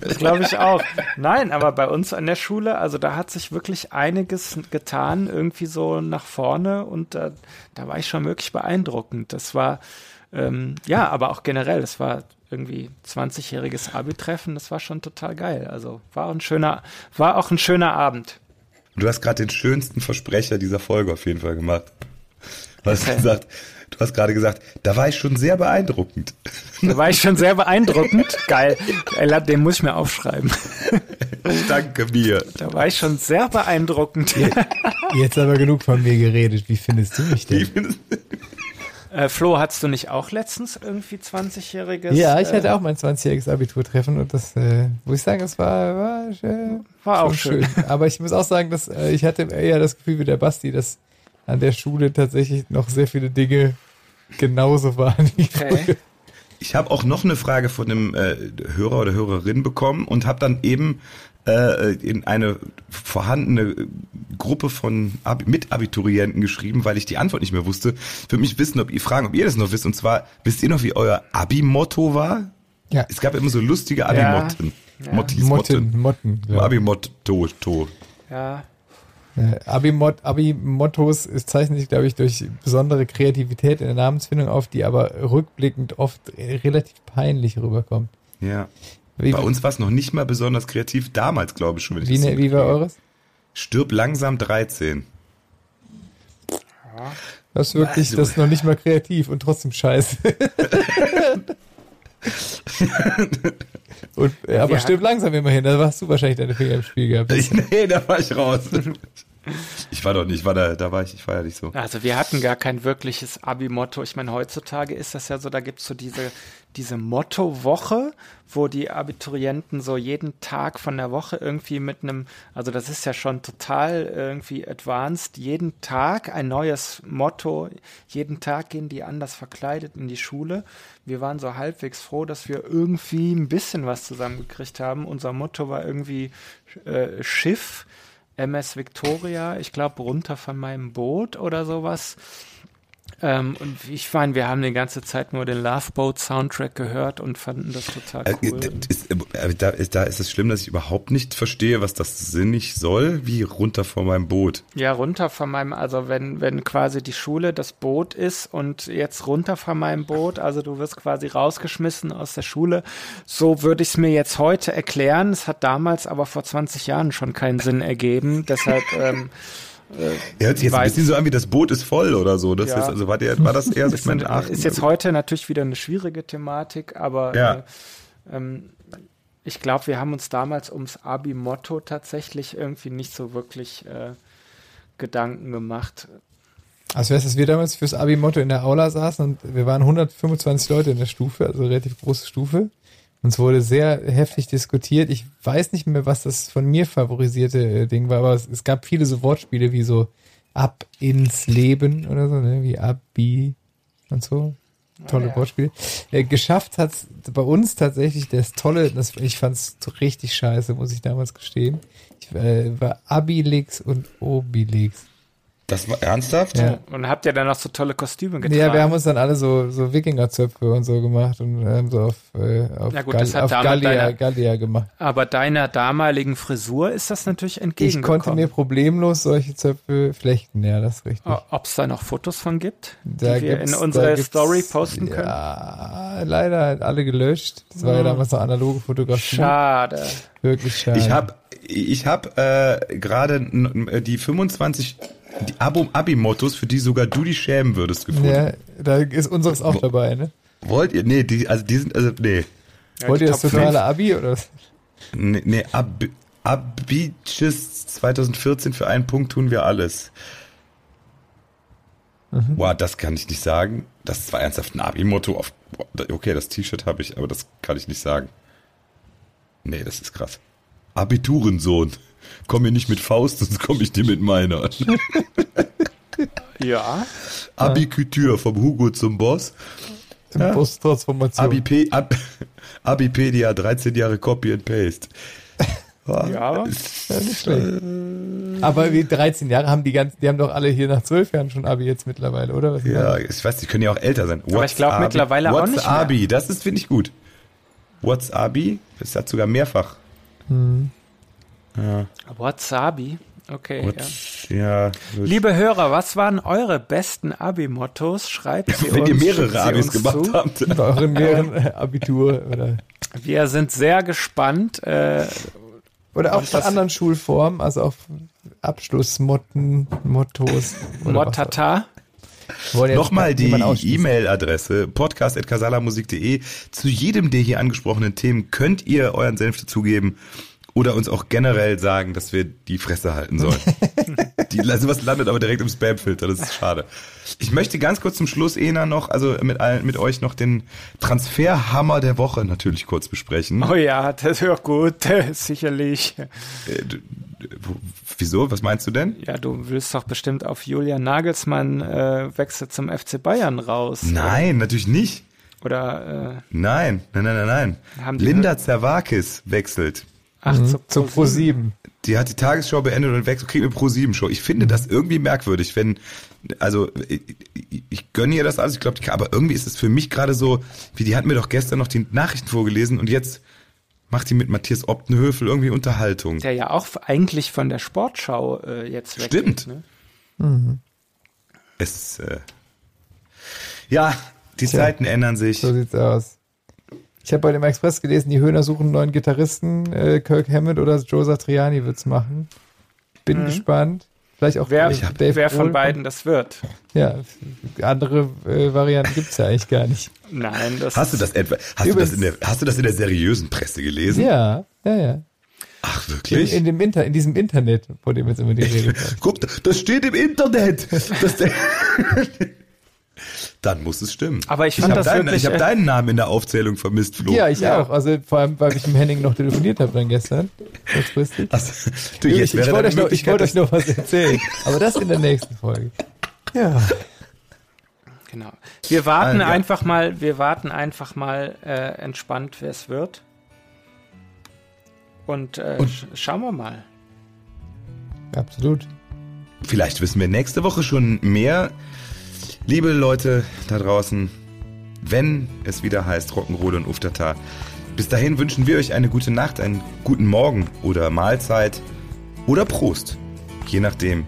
Das glaube ich auch. Nein, aber bei uns an der Schule, also da hat sich wirklich einiges getan, irgendwie so nach vorne und da, da war ich schon wirklich beeindruckend. Das war, ähm, ja, aber auch generell, das war irgendwie 20-jähriges Abi-Treffen, das war schon total geil. Also war ein schöner, war auch ein schöner Abend. Du hast gerade den schönsten Versprecher dieser Folge auf jeden Fall gemacht. Du hast Okay. gesagt, du hast gerade gesagt, da war ich schon sehr beeindruckend. Da war ich schon sehr beeindruckend. Geil. Den muss ich mir aufschreiben. Danke mir. Da war ich schon sehr beeindruckend. Jetzt aber genug von mir geredet. Wie findest du mich Ich denn? Äh, Flo, hattest du nicht auch letztens irgendwie 20-jähriges? Ja, ich äh, hatte auch mein 20-jähriges Abiturtreffen und das, äh, muss ich sagen, es war, war, äh, War auch schon schön. Aber ich muss auch sagen, dass äh, ich hatte eher das Gefühl wie der Basti, dass an der Schule tatsächlich noch sehr viele Dinge genauso waren wie Okay. Ich habe auch noch eine Frage von einem äh, Hörer oder Hörerin bekommen und habe dann eben äh, in eine vorhandene Gruppe von Ab Mitabiturienten geschrieben, weil ich die Antwort nicht mehr wusste. Für mich wissen, ob ihr fragen, ob ihr das noch wisst. Und zwar, wisst ihr noch, wie euer Abi-Motto war? Ja. Es gab immer so lustige Abi-Motten. Ja. Mottis, Motten, Motten. Motten. Ja. Abi-Motto, to. Ja, Äh, Abi-Mot- Abi-Mottos es zeichnen sich, glaube ich, durch besondere Kreativität in der Namensfindung auf, die aber rückblickend oft relativ peinlich rüberkommt. Ja. Wie, Bei uns war es noch nicht mal besonders kreativ, damals glaube ich schon. Wenn ich wie, das so ne, wie war eures? Stirb langsam 13. Das ist wirklich, Also- das ist noch nicht mal kreativ und trotzdem scheiße. und, äh, aber wir stirb langsam immerhin, da warst du wahrscheinlich deine Finger im Spiel gehabt. nee, da war ich raus. Ich war doch nicht, war da, da war ich, ich war ja nicht so. Also wir hatten gar kein wirkliches Abi-Motto. Ich meine, heutzutage ist das ja so, da gibt's so diese, diese Motto-Woche, wo die Abiturienten so jeden Tag von der Woche irgendwie mit einem, also das ist ja schon total irgendwie advanced, jeden Tag ein neues Motto, jeden Tag gehen die anders verkleidet in die Schule. Wir waren so halbwegs froh, dass wir irgendwie ein bisschen was zusammengekriegt haben. Unser Motto war irgendwie äh, Schiff. MS Victoria, ich glaube, runter von meinem Boot oder sowas. Ähm, und ich meine, wir haben die ganze Zeit nur den Love Boat Soundtrack gehört und fanden das total Äh, cool. äh, da, ist, da ist es schlimm, dass ich überhaupt nicht verstehe, was das sinnig soll, wie runter von meinem Boot. Ja, runter von meinem, also wenn, wenn quasi die Schule das Boot ist und jetzt runter von meinem Boot, also du wirst quasi rausgeschmissen aus der Schule, so würde ich es mir jetzt heute erklären. Es hat damals aber vor 20 Jahren schon keinen Sinn ergeben. Deshalb, ähm, Er hört sich jetzt ein Weiß- bisschen so an, wie das Boot ist voll oder so. Das Ja. ist, also war, der, war das eher so, ich meine, ach, ist jetzt heute natürlich wieder eine schwierige Thematik, aber Ja. äh, ähm, ich glaube, wir haben uns damals ums Abi-Motto tatsächlich irgendwie nicht so wirklich äh, Gedanken gemacht. Also weißt du, dass wir damals fürs Abi-Motto in der Aula saßen und wir waren 125 Leute in der Stufe, also relativ große Stufe. Und es wurde sehr heftig diskutiert. Ich weiß nicht mehr, was das von mir favorisierte äh, Ding war, aber es, es gab viele so Wortspiele wie so ab ins Leben oder so, ne? wie Abi und so. Tolle ja. Wortspiele. Äh, geschafft hat's bei uns tatsächlich das Tolle, das, ich fand's richtig scheiße, muss ich damals gestehen. Ich äh, war Abilix und Obilix. Das war ernsthaft? Ja. Und habt ihr dann noch so tolle Kostüme getragen? Ja, wir haben uns dann alle so, so Wikingerzöpfe und so gemacht und haben so auf, äh, auf, Ja gut, Gall- das hat auf Gallia, deine- Gallia gemacht. aber deiner damaligen Frisur ist das natürlich Ich entgegengekommen. konnte mir problemlos solche Zöpfe flechten, ja, das ist richtig. Ob es da noch Fotos von gibt, Da die wir in unsere Story posten können? Ja, leider halt alle gelöscht. Das war ja damals noch analoge Fotografie. Schade. Wirklich schade. Ich habe ich hab, äh, gerade die 25 die Abi-Mottos, für die sogar du dich schämen würdest, gefunden. Ja, da ist unseres auch dabei, ne? Wollt ihr? Nee, die, also die sind, also, nee. Ja, Wollt ihr das totale Abi oder was? Nee, nee Ab Abitches 2014 für einen Punkt tun wir alles. Mhm. Boah, das kann ich nicht sagen. Das war ernsthaft ein Abi-Motto. Okay, das T-Shirt habe ich, aber das kann ich nicht sagen. Nee, das ist krass. Abiturensohn. Komm mir nicht mit Faust, sonst komme ich dir mit meiner. Ja, Abikütür vom Hugo zum Boss. Ja. Posttransformation. Abip Ab Abipedia, 13 Jahre Copy and Paste. ja. Ja, nicht schlecht. Aber wie 13 Jahre haben die ganzen, die haben doch alle hier nach 12 Jahren schon Abi jetzt mittlerweile, oder? Was Ja, ich weiß, die können ja auch älter sein. Aber ich glaub Abi- mittlerweile auch What's nicht mehr. Abi, das ist, finde ich gut. What's Abi? Das hat sogar mehrfach. Wasabi. Okay. Ja. What's, ja. gut. Liebe Hörer, was waren eure besten Abi-Mottos? Schreibt sie Wenn uns. ihr schickt mehrere sie Abis gemacht zu. habt. Bei euren mehreren äh, Abitur oder Wir sind sehr gespannt. Äh, oder auch von anderen Schulformen, also auf Abschlussmotten, Mottos. jetzt Nochmal die. E-Mail-Adresse podcast.casalamusik.de. Zu jedem der hier angesprochenen Themen könnt ihr euren Senf dazugeben oder uns auch generell sagen, dass wir die Fresse halten sollen. die, also was landet aber direkt im Spamfilter, das ist schade. Ich möchte ganz kurz zum Schluss, Ena, noch, also mit, allen, mit euch noch den Transferhammer der Woche natürlich kurz besprechen. Oh ja, das wäre gut, sicherlich. Äh, d- d- wo- wieso? Was meinst du denn? Ja, du willst doch bestimmt auf Julian Nagelsmann äh, Wechsel zum FC Bayern raus. Nein, natürlich nicht. Oder, äh, Nein, nein, nein, nein, nein. Linda Zerwakis wechselt. Ach, Mhm. zu Zu Pro 7. Die hat die Tagesschau beendet und wechselt, kriegt eine Pro-7-Show. Ich finde das irgendwie merkwürdig, wenn also ich, ich gönne ihr das alles, ich glaube, aber irgendwie ist es für mich gerade so, wie die hat mir doch gestern noch die Nachrichten vorgelesen und jetzt macht die mit Matthias Optenhöfel irgendwie Unterhaltung. Der ja auch eigentlich von der Sportschau äh, jetzt weg Stimmt. Ne? Mhm. Es, äh, ja, die Tja, Zeiten ändern sich. So sieht's aus. Ich habe bei dem Express gelesen, die Höhner suchen einen neuen Gitarristen. Äh, Kirk Hammett oder Joe Satriani wird's machen. Bin mhm. gespannt. Vielleicht auch wer, Dave wer von beiden das wird. Ja, andere äh, Varianten gibt's ja eigentlich gar nicht. Nein, das Hast du das etwa hast du das, in der, hast du das in der seriösen Presse gelesen? Ja, ja, ja. Ach, wirklich? In, in, dem Inter, in diesem Internet, vor dem jetzt immer die Rede kommt. Guck, das steht im Internet. Das Dann muss es stimmen. Aber ich fand ich das deinen, wirklich... Ich habe deinen Namen in der Aufzählung vermisst, Flo. Ja, ich ja. auch. Also vor allem, weil ich mit Henning noch telefoniert habe dann gestern. Kurzfristig. Also, du, jetzt ich, ich wollte euch, noch, ich wollt euch noch was erzählen. Aber das in der nächsten Folge. Ja. Genau. Wir warten ah, ja. einfach mal, wir warten einfach mal äh, entspannt, wer es wird. Und, äh, Und sch schauen wir mal. Absolut. Vielleicht wissen wir nächste Woche schon mehr Liebe Leute da draußen, wenn es wieder heißt Rock'n'Roll und Uftata, bis dahin wünschen wir euch eine gute Nacht, einen guten Morgen oder Mahlzeit oder Prost. Je nachdem.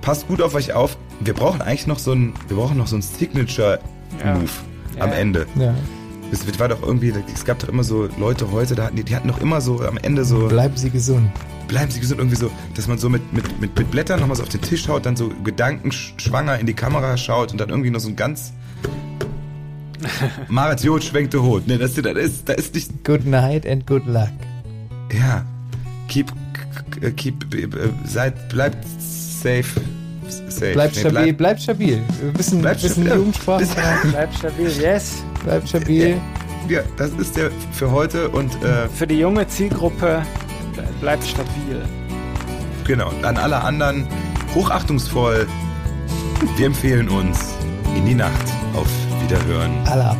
Passt gut auf euch auf. Wir brauchen eigentlich noch so ein, wir brauchen noch so ein Signature Move ja. am Ende. Ja. Es war doch irgendwie, es gab doch immer so Leute heute, die, die hatten doch immer so am Ende so. Bleiben Sie gesund bleiben Sie gesund, irgendwie so, dass man so mit, mit, mit, mit Blättern nochmal so auf den Tisch schaut, dann so gedankenschwanger in die Kamera schaut und dann irgendwie noch so ein ganz Marit Jod schwenkte Hut. Ne, das, das ist, das ist nicht. Good night and good luck. Ja. Keep, keep, äh, seid, bleibt safe. Safe. Bleibt nee, stabil, bleib, bleibt stabil. Ein bisschen, bleibt bisschen stabil. Jugendsprache. Bleibt stabil, yes. Bleibt stabil. Ja, das ist der für heute und äh, für die junge Zielgruppe bleibt stabil. Genau. An alle anderen hochachtungsvoll. Wir empfehlen uns in die Nacht. Auf Wiederhören. Allah.